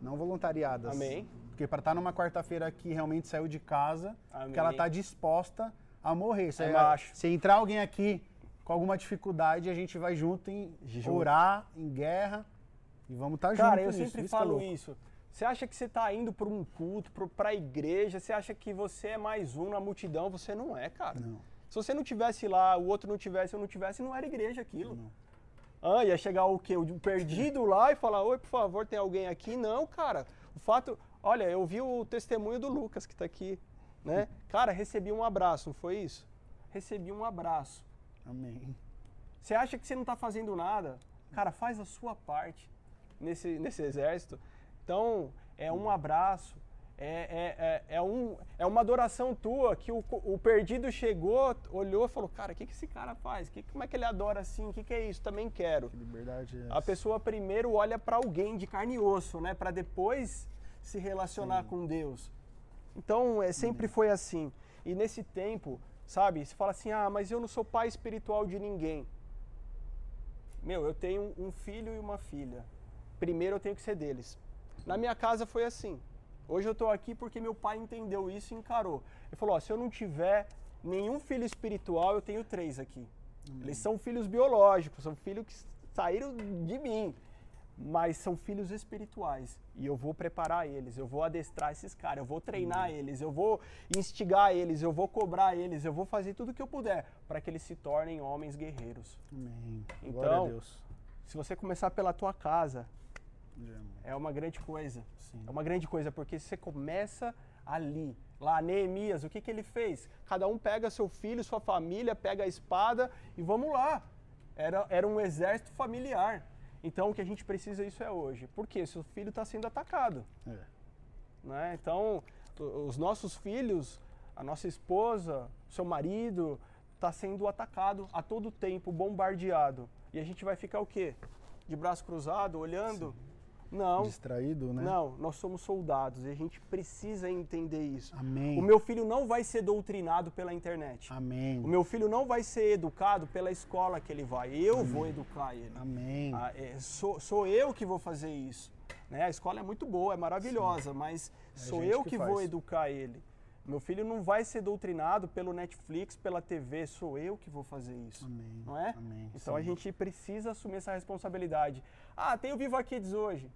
não voluntariadas. Amém. Porque para estar tá numa quarta-feira aqui, realmente saiu de casa, Amém. que ela está disposta a morrer. Se, é, se entrar alguém aqui com alguma dificuldade, a gente vai junto em junto. orar, em guerra, e vamos estar tá juntos. Cara, eu sempre isso é falo isso. Você acha que você está indo para um culto, para a igreja, você acha que você é mais um na multidão, você não é, cara. Não. Se você não tivesse lá, o outro não tivesse, eu não tivesse, não era igreja aquilo. Não. Ah, ia chegar o quê? O perdido lá e falar, oi, por favor, tem alguém aqui? Não, cara. O fato, olha, eu vi o testemunho do Lucas que está aqui, né? Cara, recebi um abraço, não foi isso? Recebi um abraço. Amém. Você acha que você não está fazendo nada? Cara, faz a sua parte nesse, nesse exército. Então, é um abraço, é, é, é, é, um, é uma adoração tua que o, o perdido chegou, olhou e falou: Cara, o que, que esse cara faz? Que, como é que ele adora assim? O que, que é isso? Também quero. Que liberdade é essa? A pessoa primeiro olha para alguém de carne e osso, né? Para depois se relacionar Sim. com Deus. Então, é, sempre foi assim. E nesse tempo, sabe, se fala assim: Ah, mas eu não sou pai espiritual de ninguém. Meu, eu tenho um filho e uma filha. Primeiro eu tenho que ser deles. Na minha casa foi assim. Hoje eu estou aqui porque meu pai entendeu isso e encarou. Ele falou: ó, se eu não tiver nenhum filho espiritual, eu tenho três aqui. Hum. Eles são filhos biológicos, são filhos que saíram de mim, mas são filhos espirituais. E eu vou preparar eles, eu vou adestrar esses caras, eu vou treinar hum. eles, eu vou instigar eles, eu vou cobrar eles, eu vou fazer tudo o que eu puder para que eles se tornem homens guerreiros. Amém. Então, se você começar pela tua casa, é uma grande coisa. Sim. É uma grande coisa, porque você começa ali. Lá, Neemias, o que, que ele fez? Cada um pega seu filho, sua família, pega a espada e vamos lá. Era, era um exército familiar. Então, o que a gente precisa isso é hoje. Por quê? Seu filho está sendo atacado. É. Né? Então, os nossos filhos, a nossa esposa, seu marido, está sendo atacado a todo tempo, bombardeado. E a gente vai ficar o quê? De braço cruzado, olhando? Sim. Não. Distraído, né? Não, nós somos soldados e a gente precisa entender isso. Amém. O meu filho não vai ser doutrinado pela internet. Amém. O meu filho não vai ser educado pela escola que ele vai. Eu Amém. vou educar ele. Amém. Ah, é, sou, sou eu que vou fazer isso. Né? A escola é muito boa, é maravilhosa, Sim. mas é sou eu que, que vou educar ele. Meu filho não vai ser doutrinado pelo Netflix, pela TV, sou eu que vou fazer isso. Amém. Não é? Amém. Então Sim. a gente precisa assumir essa responsabilidade. Ah, tem o Viva Kids hoje.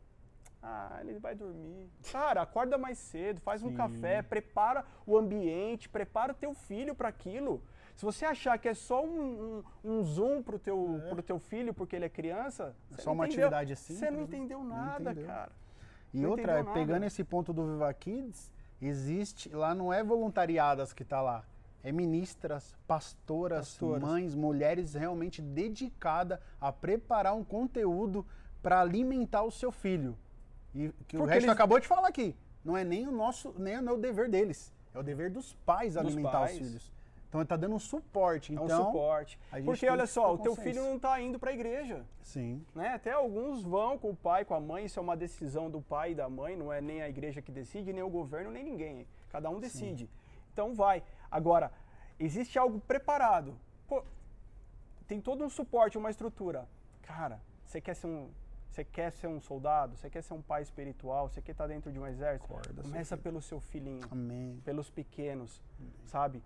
Ah, ele vai dormir. Cara, acorda mais cedo, faz Sim. um café, prepara o ambiente, prepara o teu filho para aquilo. Se você achar que é só um, um, um zoom pro teu, é. pro teu filho porque ele é criança, é só uma entendeu, atividade assim. Você não entendeu nada, não entendeu. cara. E não outra, pegando esse ponto do Viva Kids, existe, lá não é voluntariadas que está lá, é ministras, pastoras, pastoras, mães, mulheres realmente dedicadas a preparar um conteúdo para alimentar o seu filho. E que Porque o resto eles... acabou de falar aqui. Não é nem o nosso, nem o dever deles. É o dever dos pais dos alimentar pais. os filhos. Então ele está dando um suporte. Então, é um suporte. Porque olha só, o teu filho não está indo para a igreja. Sim. Né? Até alguns vão com o pai, com a mãe, isso é uma decisão do pai e da mãe, não é nem a igreja que decide, nem o governo, nem ninguém. Cada um decide. Sim. Então vai. Agora, existe algo preparado. Pô, tem todo um suporte, uma estrutura. Cara, você quer ser um você quer ser um soldado? Você quer ser um pai espiritual? Você quer estar dentro de um exército? Acorda, Começa pelo seu filhinho. Amém. Pelos pequenos, Amém. sabe?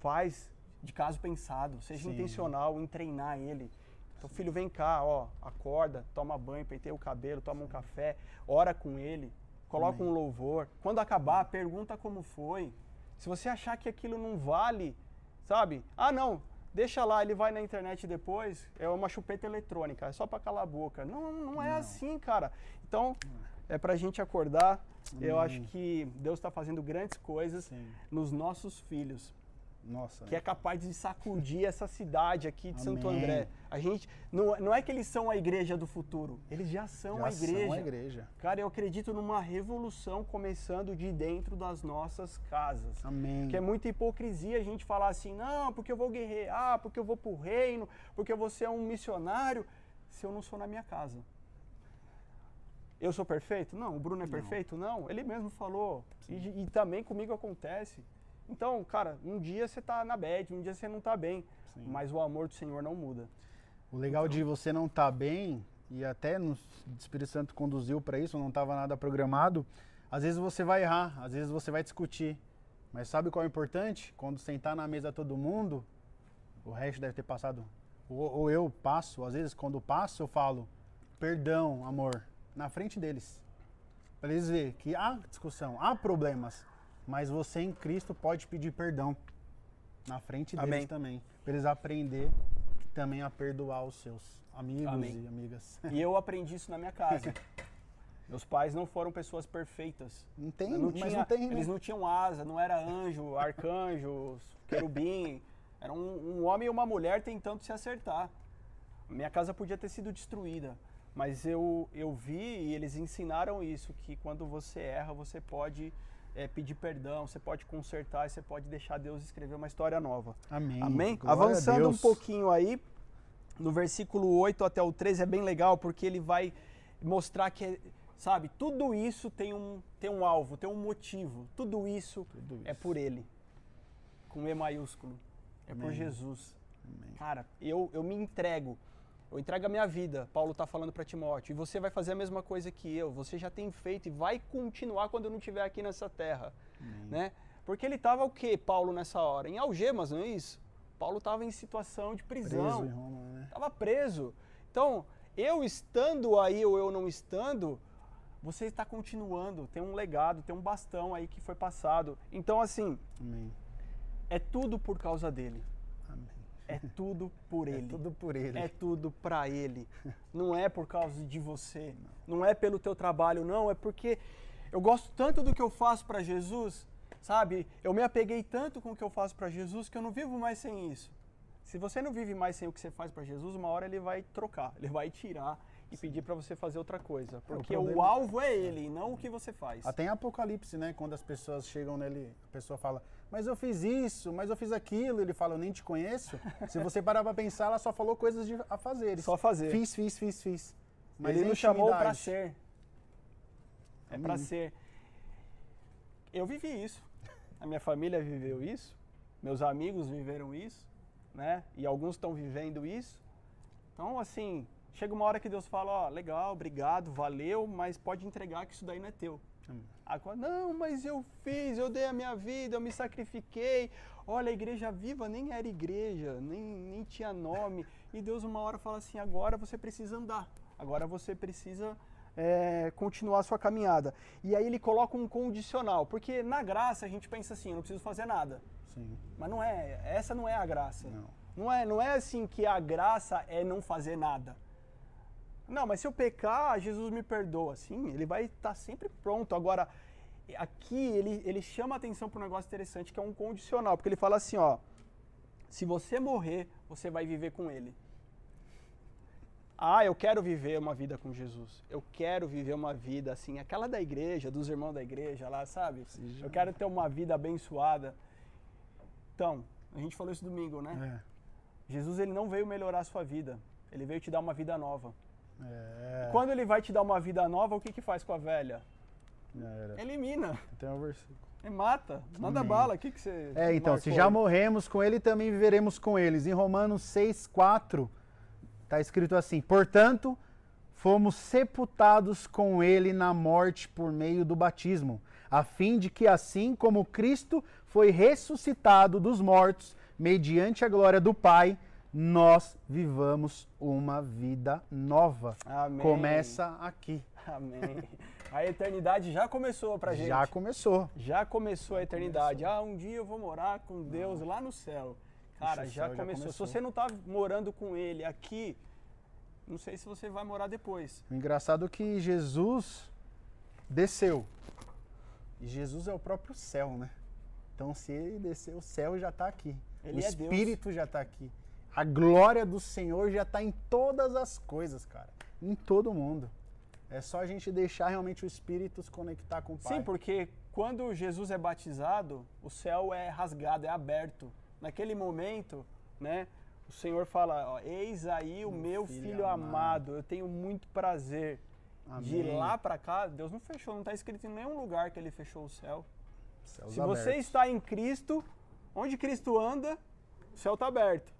Faz de caso pensado, seja Sim. intencional em treinar ele. Então, filho, vem cá, ó, acorda, toma banho, penteia o cabelo, toma um café, ora com ele, coloca Amém. um louvor. Quando acabar, pergunta como foi. Se você achar que aquilo não vale, sabe? Ah, não, deixa lá, ele vai na internet depois, é uma chupeta eletrônica, é só para calar a boca. Não, não é não. assim, cara. Então, é para a gente acordar. Eu acho que Deus está fazendo grandes coisas Sim. nos nossos filhos. Nossa. Que é capaz de sacudir essa cidade aqui de Amém. Santo André. A gente não, não é que eles são a igreja do futuro, eles já são já a igreja. São a igreja. Cara, eu acredito numa revolução começando de dentro das nossas casas. Amém. Que é muita hipocrisia a gente falar assim: "Não, porque eu vou guerrear, porque eu vou pro reino, porque eu vou ser um missionário", se eu não sou na minha casa. Eu sou perfeito? Não. O Bruno é não. perfeito? Não. Ele mesmo falou. E, e também comigo acontece. Então, cara, um dia você tá na bad, um dia você não tá bem, Sim. mas o amor do Senhor não muda. O legal então, de você não tá bem, e até no Espírito Santo conduziu para isso, não estava nada programado, às vezes você vai errar, às vezes você vai discutir. Mas sabe qual é o importante? Quando sentar na mesa todo mundo, o resto deve ter passado. Ou, ou eu passo, às vezes quando passo eu falo, perdão, amor, na frente deles. Para eles verem que há discussão, há problemas mas você em Cristo pode pedir perdão na frente deles Amém. também, para eles aprender também a perdoar os seus amigos Amém. e amigas. E eu aprendi isso na minha casa. Meus pais não foram pessoas perfeitas. Não tem, não tinha, mas não tem, né? Eles não tinham asa, não era anjo, arcanjo, querubim. Era um, um homem e uma mulher tentando se acertar. Minha casa podia ter sido destruída, mas eu, eu vi e eles ensinaram isso, que quando você erra, você pode é, pedir perdão, você pode consertar, você pode deixar Deus escrever uma história nova. Amém. Amém? Avançando um pouquinho aí, no versículo 8 até o 13 é bem legal, porque ele vai mostrar que, sabe, tudo isso tem um, tem um alvo, tem um motivo. Tudo isso, tudo isso. é por ele. Com E maiúsculo. É Amém. por Jesus. Amém. Cara, eu, eu me entrego. Eu entrego a minha vida, Paulo está falando para Timóteo, e você vai fazer a mesma coisa que eu. Você já tem feito e vai continuar quando eu não estiver aqui nessa terra, né? Porque ele estava o quê, Paulo, nessa hora? Em algemas, não é isso? Paulo estava em situação de prisão. Roma, né? Estava preso. Então, eu estando aí ou eu não estando, você está continuando, tem um legado, tem um bastão aí que foi passado. Então, assim, Amém. é tudo por causa dele. É tudo por é ele. É tudo por ele. É tudo para ele. Não é por causa de você. Não. não é pelo teu trabalho, não. É porque eu gosto tanto do que eu faço para Jesus, sabe? Eu me apeguei tanto com o que eu faço para Jesus que eu não vivo mais sem isso. Se você não vive mais sem o que você faz para Jesus, uma hora ele vai trocar, ele vai tirar e pedir para você fazer outra coisa. É, porque o, o, alvo é ele, e não o que você faz. Até em Apocalipse, né? Quando as pessoas chegam nele, a pessoa fala: mas eu fiz isso, mas eu fiz aquilo. Ele fala, eu nem te conheço. Se você parar pra pensar, ela só falou coisas de, a fazer. Só fazer. Fiz, fiz, fiz, fiz. Mas ele nos chamou para ser. É para ser. Eu vivi isso. A minha família viveu isso. Meus amigos viveram isso, né? E alguns estão vivendo isso. Então, assim, chega uma hora que Deus fala, ó, oh, legal, obrigado, valeu, mas pode entregar que isso daí não é teu. Hum. Agora, não, mas eu fiz, eu dei a minha vida, eu me sacrifiquei. Olha, a igreja viva nem era igreja, nem, nem tinha nome. E Deus uma hora fala assim, agora você precisa andar. Agora você precisa é, continuar a sua caminhada. E aí ele coloca um condicional, porque na graça a gente pensa assim, eu não preciso fazer nada. Sim. Mas não é, essa não é a graça. Não. Não é, não é assim que a graça é não fazer nada. Não, mas se eu pecar, Jesus me perdoa. Sim, ele vai estar tá sempre pronto. Agora, aqui ele, ele chama a atenção para um negócio interessante, que é um condicional, porque ele fala assim, ó, se você morrer, você vai viver com ele. Ah, eu quero viver uma vida com Jesus. Eu quero viver uma vida assim, aquela da igreja, dos irmãos da igreja lá, sabe? Sim, eu quero ter uma vida abençoada. Então, a gente falou isso domingo, né? É. Jesus ele não veio melhorar a sua vida. Ele veio te dar uma vida nova. É. Quando ele vai te dar uma vida nova, o que que faz com a velha? Elimina. Tem um versículo. E mata, manda bala. O que, que você. É, então, se já morremos com ele, também viveremos com eles. Em Romanos 6, 4, está escrito assim: Portanto, fomos sepultados com ele na morte por meio do batismo, a fim de que, assim como Cristo foi ressuscitado dos mortos, mediante a glória do Pai, nós vivamos uma vida nova. Amém. Começa aqui. Amém. A eternidade já começou pra gente. Já começou. Já começou a eternidade. Começou. Ah, um dia eu vou morar com Deus lá no céu. Cara, já, céu, começou. já começou. Se você não tá morando com Ele aqui, não sei se você vai morar depois. O engraçado é que Jesus desceu. E Jesus é o próprio céu, né? Então, se ele desceu, o céu já está aqui. Ele o é Espírito Deus. já está aqui. A glória do Senhor já está em todas as coisas, cara. Em todo mundo. É só a gente deixar realmente o Espírito se conectar com o Pai. Sim, porque quando Jesus é batizado, o céu é rasgado, é aberto. Naquele momento, né, o Senhor fala: ó, Eis aí o meu, meu filho, filho amado. amado. eu tenho muito prazer. Amém. De lá para cá, Deus não fechou, não está escrito em nenhum lugar que ele fechou o céu. Céus Se abertos. você está em Cristo, onde Cristo anda, o céu está aberto.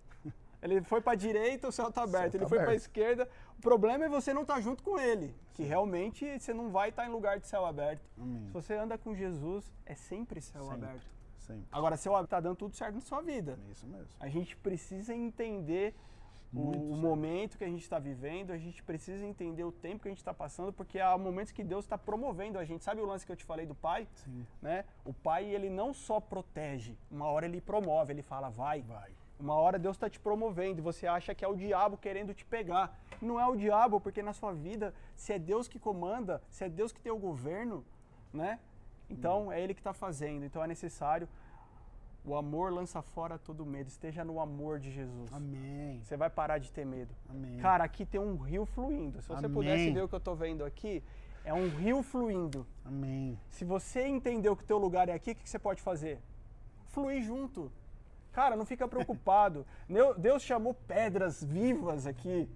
Ele foi para a direita, o céu está aberto. Céu ele tá foi para a esquerda. O problema é você não estar tá junto com ele. Que realmente você não vai estar tá em lugar de céu aberto. Amém. Se você anda com Jesus, é sempre céu sempre, aberto. Sempre. Agora, céu está dando tudo certo na sua vida. É isso mesmo. A gente precisa entender o, o momento que a gente está vivendo, a gente precisa entender o tempo que a gente está passando, porque há momentos que Deus está promovendo a gente. Sabe o lance que eu te falei do pai? Sim. Né? O pai, ele não só protege, uma hora ele promove, ele fala, vai. Vai. Uma hora Deus está te promovendo e você acha que é o diabo querendo te pegar. Não é o diabo, porque na sua vida, se é Deus que comanda, se é Deus que tem o governo, né? Então hum. é Ele que está fazendo. Então é necessário. O amor lança fora todo medo. Esteja no amor de Jesus. Amém. Você vai parar de ter medo. Amém. Cara, aqui tem um rio fluindo. Se você Amém. pudesse ver o que eu estou vendo aqui, é um rio fluindo. Amém. Se você entendeu que o teu lugar é aqui, o que você pode fazer? Fluir junto. Cara, não fica preocupado. Deus chamou pedras vivas aqui.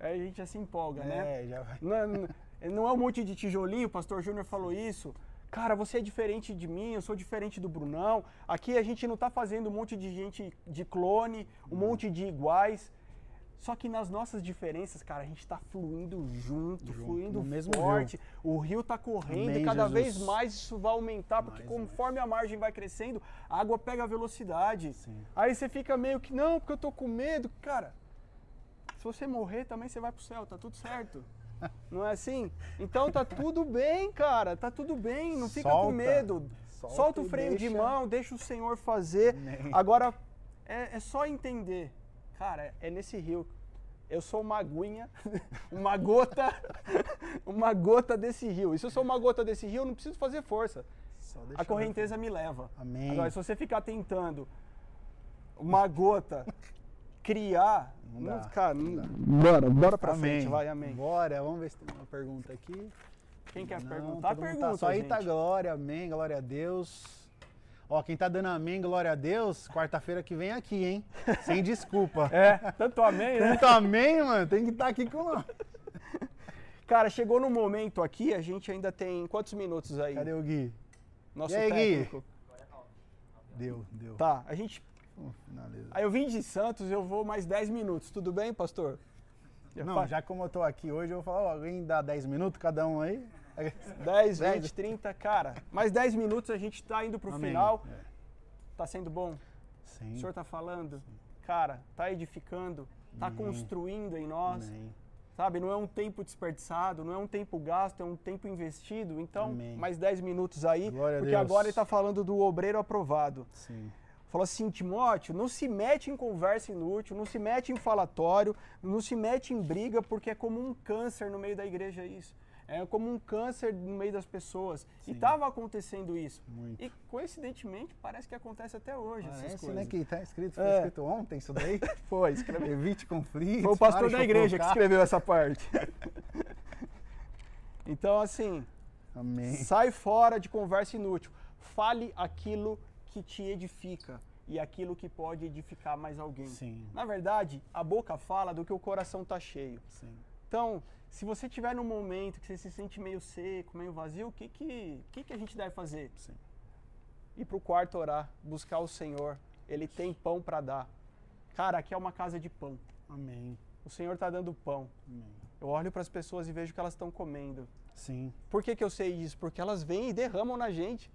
Aí a gente já se empolga, é, né? Já vai. Não, é, não é um monte de tijolinho, o pastor Júnior falou isso. Cara, você é diferente de mim, eu sou diferente do Brunão. Aqui a gente não está fazendo um monte de gente de clone, um monte de iguais. Só que nas nossas diferenças, cara, a gente está fluindo junto, junto, fluindo mesmo forte. Rio. O rio está correndo Amém, e cada Jesus. vez mais isso vai aumentar, porque mais, conforme mais. a margem vai crescendo, a água pega a velocidade. Sim. Aí você fica meio que, não, porque eu tô com medo. Cara, se você morrer também você vai pro céu, tá tudo certo. Não é assim? Então tá tudo bem, cara, tá tudo bem, não fica Solta. com medo. Solta, Solta o freio deixa... de mão, deixa o Senhor fazer. Amém. Agora, é, é só entender Cara, é nesse rio. Eu sou uma aguinha, uma gota, uma gota desse rio. E se eu sou uma gota desse rio, eu não preciso fazer força. A correnteza me leva. Amém. Agora, se você ficar tentando uma gota criar, não dá, cara, não dá. bora, bora pra amém. frente, vai, amém. Bora, vamos ver se tem uma pergunta aqui. Quem quer não, perguntar, tá pergunta, Só aí gente. tá glória, amém, glória a Deus. Ó, quem tá dando amém, glória a Deus, quarta-feira que vem aqui, hein? Sem desculpa. É, tanto amém, né? Tanto amém, mano, tem que estar aqui com nós. Cara, chegou no momento aqui, a gente ainda tem quantos minutos aí? Cadê o Gui? Nosso E aí, Gui? técnico. Deu, deu. Tá, a gente. Finaliza. Aí eu vim de Santos, eu vou mais 10 minutos. Tudo bem, pastor? Não, já como eu tô aqui hoje, eu vou falar, ó, alguém dá 10 minutos cada um aí? 10, Dez. 20, 30, cara. Mais 10 minutos a gente tá indo pro Amém. final. É. Tá sendo bom? Sim. O senhor tá falando? Cara, tá edificando, tá Amém. construindo em nós. Amém. Sabe, não é um tempo desperdiçado, não é um tempo gasto, é um tempo investido. Então, Amém. mais 10 minutos aí, Glória porque agora ele está falando do obreiro aprovado. Sim. Falou assim, Timóteo, não se mete em conversa inútil, não se mete em falatório, não se mete em briga, porque é como um câncer no meio da igreja isso. É como um câncer no meio das pessoas. E Sim. estava acontecendo isso. Muito. E coincidentemente parece que acontece até hoje essas Parece, coisas. né, que tá escrito, foi É. escrito ontem isso daí. Foi, escreveu. Evite conflitos. Foi o pastor da igreja que escreveu essa parte. então, assim, Amém. sai fora de conversa inútil. Fale aquilo que te edifica e aquilo que pode edificar mais alguém. Sim, Na verdade, a boca fala do que o coração está cheio. sim. Então, se você tiver num momento que você se sente meio seco, meio vazio, o que, que, que, que a gente deve fazer? Sim. Ir para o quarto orar, buscar o Senhor. Ele tem pão para dar. Cara, aqui é uma casa de pão. Amém. O Senhor está dando pão. Amém. Eu olho para as pessoas e vejo que elas estão comendo. Sim. Por que, que eu sei disso? Porque elas vêm e derramam na gente.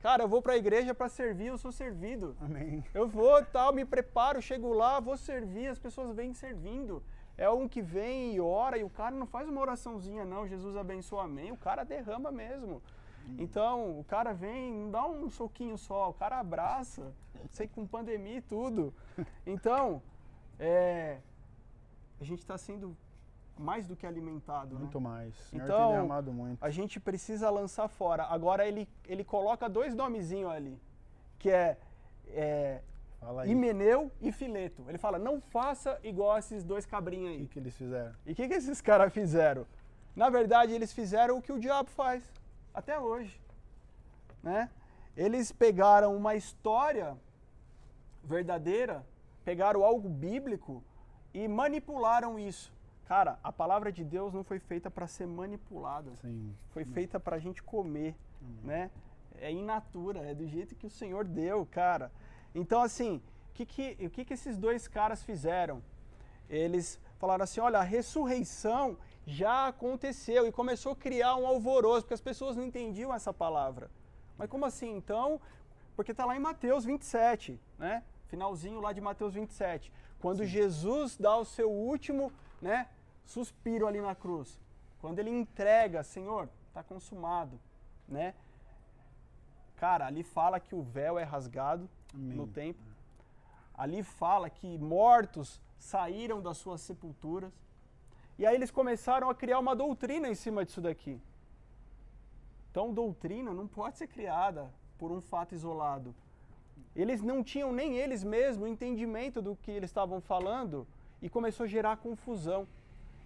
Cara, eu vou para a igreja para servir, eu sou servido. Amém. Eu vou, tal, me preparo, chego lá, vou servir, as pessoas vêm servindo. É um que vem e ora, e o cara não faz uma oraçãozinha, não, Jesus abençoa, amém. O cara derrama mesmo. Então, o cara vem, não dá um soquinho só, o cara abraça, sei que com pandemia e tudo. Então, é, a gente está sendo mais do que alimentado, né? Muito mais. O Senhor Então, tem derramado muito. a gente precisa lançar fora. Agora ele, ele coloca dois nomezinhos ali, que é, é. Himeneu e Fileto. Ele fala, não faça igual esses dois cabrinhos O que, aí. que eles fizeram? E o que, que esses caras fizeram? Na verdade, eles fizeram o que o diabo faz, até hoje. Né? Eles pegaram uma história verdadeira, pegaram algo bíblico e manipularam isso. Cara, a palavra de Deus não foi feita para ser manipulada Sim. foi feita para a gente comer, né? É in natura, é do jeito que o Senhor deu, cara. Então, assim, o que, que, o que, que esses dois caras fizeram? Eles falaram assim: olha, a ressurreição já aconteceu e começou a criar um alvoroço, porque as pessoas não entendiam essa palavra. Mas como assim? Então, porque está lá em Mateus 27, né? Finalzinho lá de Mateus 27. Quando Jesus dá o seu último, né, suspiro ali na cruz. Quando ele entrega, Senhor, está consumado, né? Cara, ali fala que o véu é rasgado Amém. no templo. Ali fala que mortos saíram das suas sepulturas. E aí eles começaram a criar uma doutrina em cima disso daqui. Então, doutrina não pode ser criada por um fato isolado. Eles não tinham nem eles mesmos entendimento do que eles estavam falando e começou a gerar confusão.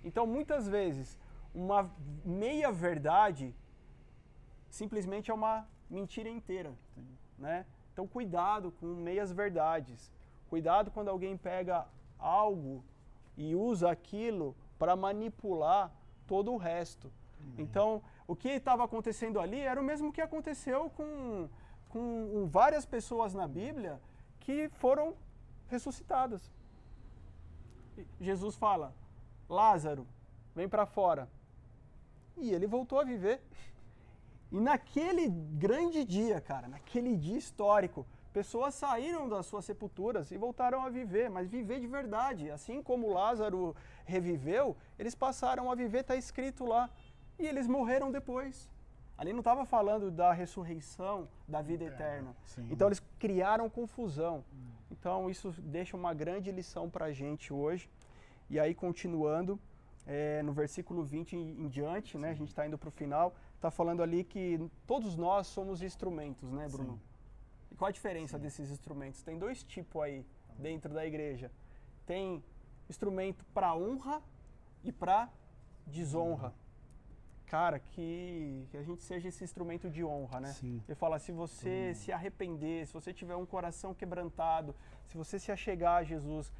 Então, muitas vezes, uma meia verdade simplesmente é uma mentira inteira, né? Então, cuidado com meias verdades. Cuidado quando alguém pega algo e usa aquilo para manipular todo o resto. Então, o que estava acontecendo ali era o mesmo que aconteceu com, com várias pessoas na Bíblia que foram ressuscitadas. Jesus fala: Lázaro, vem para fora. E ele voltou a viver. E naquele grande dia, cara, naquele dia histórico, pessoas saíram das suas sepulturas e voltaram a viver, mas viver de verdade. Assim como Lázaro reviveu, eles passaram a viver, está escrito lá. E eles morreram depois. Ali não estava falando da ressurreição, da vida eterna. Sim. Então eles criaram confusão. Então isso deixa uma grande lição para a gente hoje. E aí, continuando, é, no versículo 20 em, em diante, né, a gente está indo para o final, está falando ali que todos nós somos instrumentos, né, Bruno? Sim. E qual a diferença desses instrumentos? Tem dois tipos aí dentro da igreja. Tem instrumento para honra e para desonra. cara, que, que a gente seja esse instrumento de honra, né? Sim. Ele fala, se você se arrepender, se você tiver um coração quebrantado, se você se achegar a Jesus,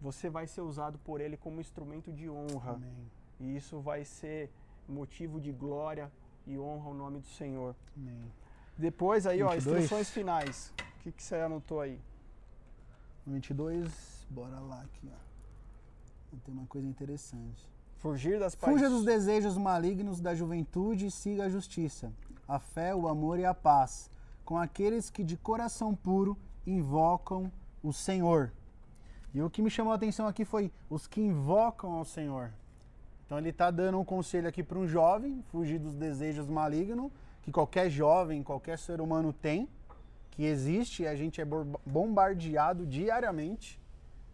você vai ser usado por Ele como instrumento de honra. Amém. E isso vai ser motivo de glória e honra ao nome do Senhor. Amém. Depois aí, ó, 22. instruções finais. O que, que você anotou aí? No 22, bora lá aqui, ó. Tem uma coisa interessante. Fugir das Fuja paixões. dos desejos malignos da juventude e siga a justiça, a fé, o amor e a paz, com aqueles que de coração puro invocam o Senhor. E o que me chamou a atenção aqui foi os que invocam ao Senhor. Então ele está dando um conselho aqui para um jovem, fugir dos desejos malignos, que qualquer jovem, qualquer ser humano tem, que existe e a gente é bombardeado diariamente.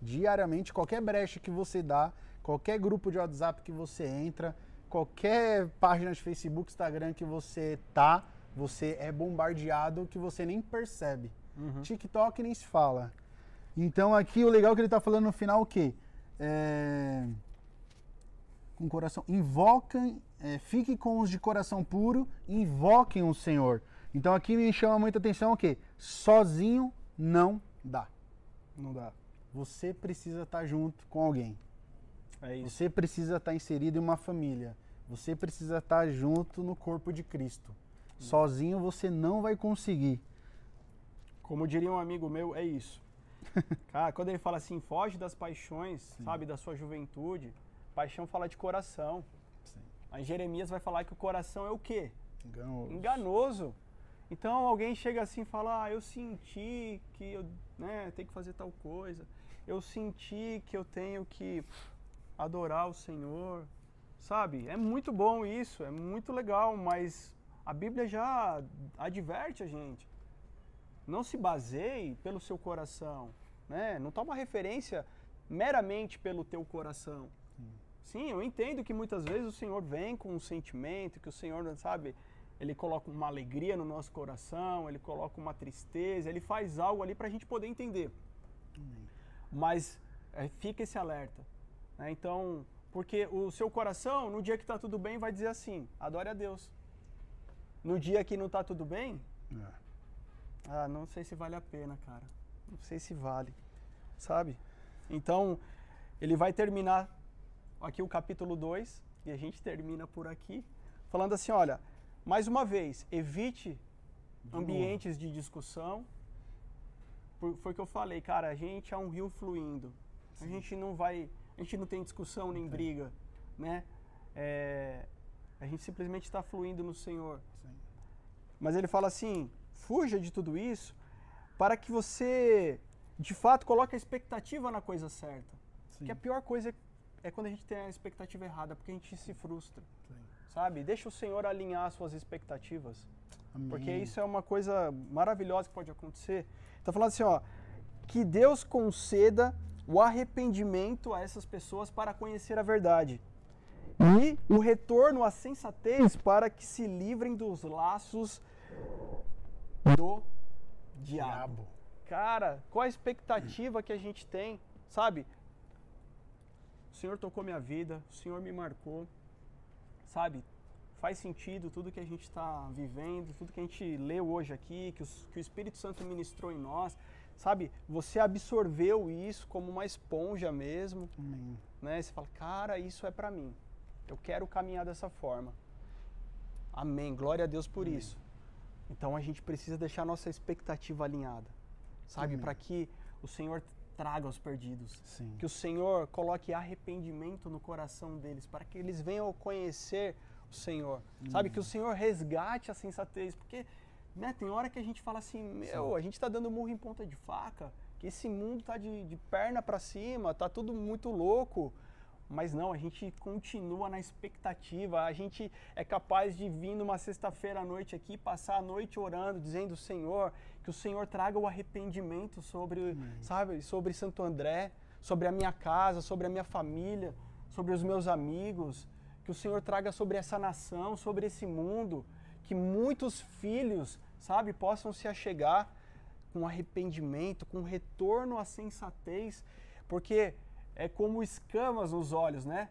Diariamente, qualquer brecha que você dá, qualquer grupo de WhatsApp que você entra, qualquer página de Facebook, Instagram que você tá, você é bombardeado que você nem percebe. TikTok nem se fala. Então aqui o legal é que ele tá falando no final o quê? É, Com coração. Invoquem, é, fique com os de coração puro, invoquem o Senhor. Então aqui me chama muita atenção o quê? Sozinho não dá. Não dá. Você precisa estar junto com alguém. É isso. Você precisa estar inserido em uma família. Você precisa estar junto no corpo de Cristo. Sozinho você não vai conseguir. Como diria um amigo meu, é isso. Cara, quando ele fala assim, foge das paixões, sabe, da sua juventude, paixão fala de coração. Aí Jeremias vai falar que o coração é o quê? Enganoso. Enganoso. Então alguém chega assim e fala, ah, eu senti que eu né, tenho que fazer tal coisa. Eu senti que eu tenho que adorar o Senhor. Sabe? É muito bom isso, é muito legal, mas a Bíblia já adverte a gente. Não se baseie pelo seu coração, né? Não toma referência meramente pelo teu coração. Sim, eu entendo que muitas vezes o Senhor vem com um sentimento, que o Senhor, sabe, ele coloca uma alegria no nosso coração, ele coloca uma tristeza, ele faz algo ali para a gente poder entender. Mas é, fica esse alerta. né? Então, porque o seu coração, no dia que está tudo bem, vai dizer assim: adore a Deus. No dia que não está tudo bem, É. ah, não sei se vale a pena, cara. Não sei se vale, sabe? Então, ele vai terminar aqui o capítulo 2, e a gente termina por aqui, falando assim: olha, mais uma vez, evite ambientes de discussão. Por- Foi o que eu falei, cara, a gente é um rio fluindo. A gente não vai, a gente não tem discussão nem briga, né? É, a gente simplesmente está fluindo no Senhor. Sim. Mas ele fala assim: fuja de tudo isso para que você, de fato, coloque a expectativa na coisa certa. Sim. Porque a pior coisa é, quando a gente tem a expectativa errada, porque a gente se frustra, Sim. sabe? Deixa o Senhor alinhar as suas expectativas. Amém. Porque isso é uma coisa maravilhosa que pode acontecer. Tá falando assim, ó, que Deus conceda o arrependimento a essas pessoas para conhecer a verdade. E o retorno à sensatez para que se livrem dos laços do diabo. Diabo. Cara, qual a expectativa que a gente tem, sabe? O Senhor tocou minha vida, o Senhor me marcou, sabe? Faz sentido tudo que a gente está vivendo, tudo que a gente leu hoje aqui, que, os- que o Espírito Santo ministrou em nós, sabe? Você absorveu isso como uma esponja mesmo, Amém. né? Você fala, cara, isso é para mim. Eu quero caminhar dessa forma. Amém. Glória a Deus por isso. Então a gente precisa deixar nossa expectativa alinhada, sabe? Amém. Para que o Senhor traga os perdidos. Sim. Que o Senhor coloque arrependimento no coração deles, para que eles venham conhecer o Senhor. Sabe? Que o Senhor resgate a sensatez. Porque né, tem hora que a gente fala assim, meu, a gente está dando murro em ponta de faca, que esse mundo tá de, de perna para cima, tá tudo muito louco. Mas não, a gente continua na expectativa. A gente é capaz de vir numa sexta-feira à noite aqui, passar a noite orando, dizendo, Senhor, que o Senhor traga o arrependimento sobre, sabe, sobre Santo André, sobre a minha casa, sobre a minha família, sobre os meus amigos. Que o Senhor traga sobre essa nação, sobre esse mundo, que muitos filhos, sabe, possam se achegar com arrependimento, com retorno à sensatez, porque é como escamas nos olhos, né?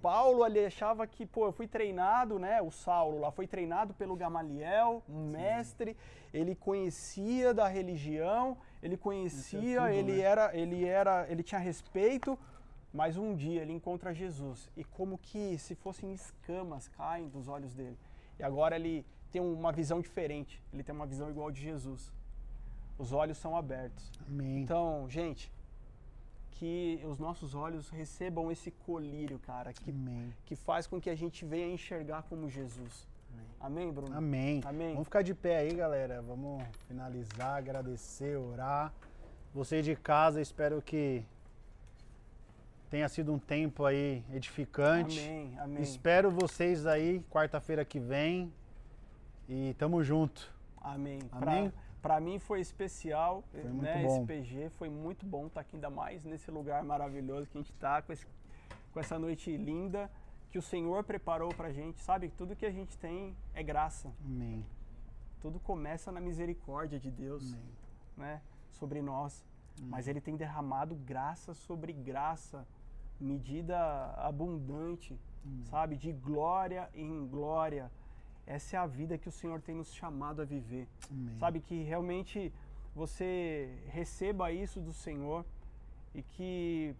Paulo achava que, pô, eu fui treinado, né? O Saulo lá foi treinado pelo Gamaliel, um Sim. mestre. Ele conhecia da religião, ele conhecia, tudo, ele né? era, ele era, ele tinha respeito. Mas um dia ele encontra Jesus e como que se fossem escamas caem dos olhos dele. E agora ele tem uma visão diferente. Ele tem uma visão igual de Jesus. Os olhos são abertos. Amém. Então, gente, que os nossos olhos recebam esse colírio, cara, que, Amém. que faz com que a gente venha enxergar como Jesus. Amém. Amém, Bruno? Amém. Amém. Vamos ficar de pé aí, galera. Vamos finalizar, agradecer, orar. Você de casa, espero que tenha sido um tempo aí edificante. Amém, amém. Espero vocês aí quarta-feira que vem. E tamo junto. Amém. Amém. Pra... Para mim foi especial, foi né? Esse PG foi muito bom estar tá aqui ainda mais nesse lugar maravilhoso que a gente está com, com essa noite linda que o Senhor preparou para a gente. Sabe, tudo que a gente tem é graça. Amém. Tudo começa na misericórdia de Deus, Amém. né? Sobre nós. Amém. Mas Ele tem derramado graça sobre graça, medida abundante, sabe, de glória em glória essa é a vida que o Senhor tem nos chamado a viver. Amém. Sabe que realmente você receba isso do Senhor e que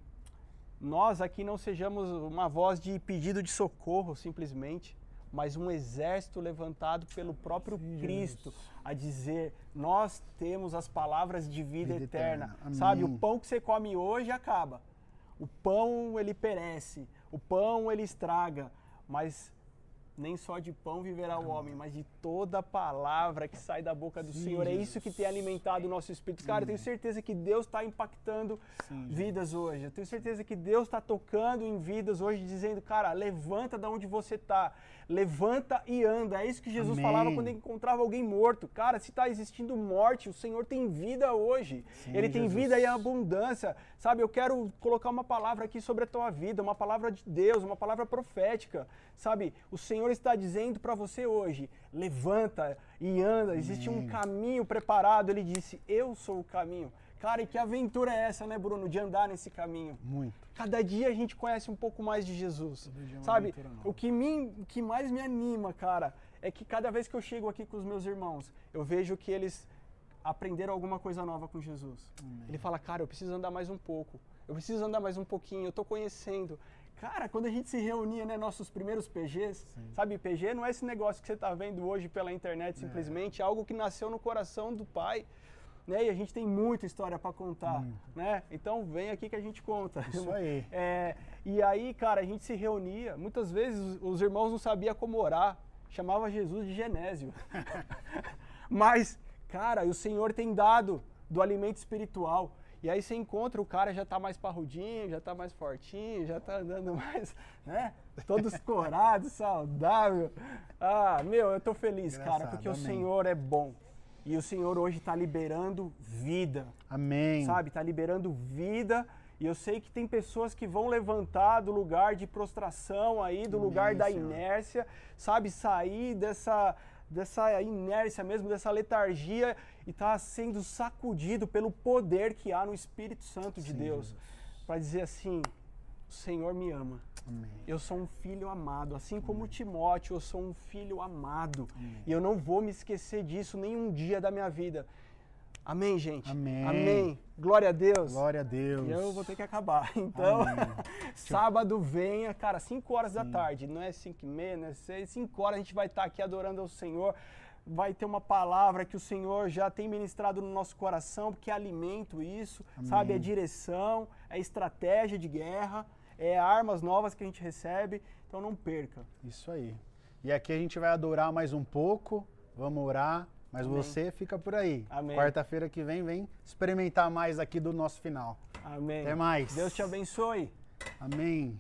nós aqui não sejamos uma voz de pedido de socorro simplesmente, mas um exército levantado pelo próprio Cristo a dizer: Nós temos as palavras de vida, vida eterna. eterna. Sabe, o pão que você come hoje acaba. O pão ele perece, o pão ele estraga, mas nem só de pão viverá o homem, mas de toda palavra que sai da boca do Sim, Senhor. É isso que tem alimentado o nosso espírito. Cara, eu tenho certeza que Deus está impactando Sim, vidas hoje. Eu tenho certeza que Deus está tocando em vidas hoje, dizendo, cara, levanta da onde você está. Levanta e anda. É isso que Jesus Amém. falava quando ele encontrava alguém morto. Cara, se está existindo morte, o Senhor tem vida hoje. Sim, ele tem Jesus. vida e abundância. Sabe, eu quero colocar uma palavra aqui sobre a tua vida, uma palavra de Deus, uma palavra profética. Sabe, o Senhor está dizendo para você hoje: levanta e anda. Existe Amém. um caminho preparado. Ele disse: Eu sou o caminho. Cara, e que aventura é essa, né, Bruno, de andar nesse caminho? Muito. Cada dia a gente conhece um pouco mais de Jesus. É sabe? O que, me, o que mais me anima, cara, é que cada vez que eu chego aqui com os meus irmãos, eu vejo que eles aprenderam alguma coisa nova com Jesus. Amém. Ele fala, cara, eu preciso andar mais um pouco. Eu preciso andar mais um pouquinho, eu tô conhecendo. Cara, quando a gente se reunia, né, nossos primeiros PGs, Sim. sabe, PG não é esse negócio que você está vendo hoje pela internet é. simplesmente, é algo que nasceu no coração do pai né? E a gente tem muita história para contar, né? Então vem aqui que a gente conta. Isso aí. É, e aí, cara, a gente se reunia. Muitas vezes os irmãos não sabiam como orar, chamava Jesus de Genésio. Mas, cara, o Senhor tem dado do alimento espiritual. E aí você encontra o cara já tá mais parrudinho, já tá mais fortinho, já tá andando mais, né? Todos corados, saudável. Ah, meu, eu tô feliz, Engraçado, cara, porque amém. o Senhor é bom. E o Senhor hoje está liberando vida. Amém. Sabe, está liberando vida. E eu sei que tem pessoas que vão levantar do lugar de prostração aí, do Amém, lugar da Senhor. inércia, sabe, sair dessa dessa inércia mesmo, dessa letargia e tá sendo sacudido pelo poder que há no Espírito Santo de Sim, Deus. Para dizer assim, o Senhor me ama. Amém. Eu sou um filho amado, assim como Timóteo, eu sou um filho amado. Amém. E eu não vou me esquecer disso nenhum dia da minha vida. Amém, gente? Amém. Amém. Glória a Deus. Glória a Deus. E eu vou ter que acabar. Então, sábado venha, cara, 5 horas Sim. da tarde. Não é 5 e meia, não é 6. 5 horas a gente vai estar aqui adorando ao Senhor. Vai ter uma palavra que o Senhor já tem ministrado no nosso coração, porque é alimento isso, Amém. sabe? É direção, é estratégia de guerra é armas novas que a gente recebe, então não perca. Isso aí. E aqui a gente vai adorar mais um pouco, vamos orar, mas Amém. você fica por aí. Amém. Quarta-feira que vem, vem experimentar mais aqui do nosso final. Amém. Até mais. Deus te abençoe. Amém.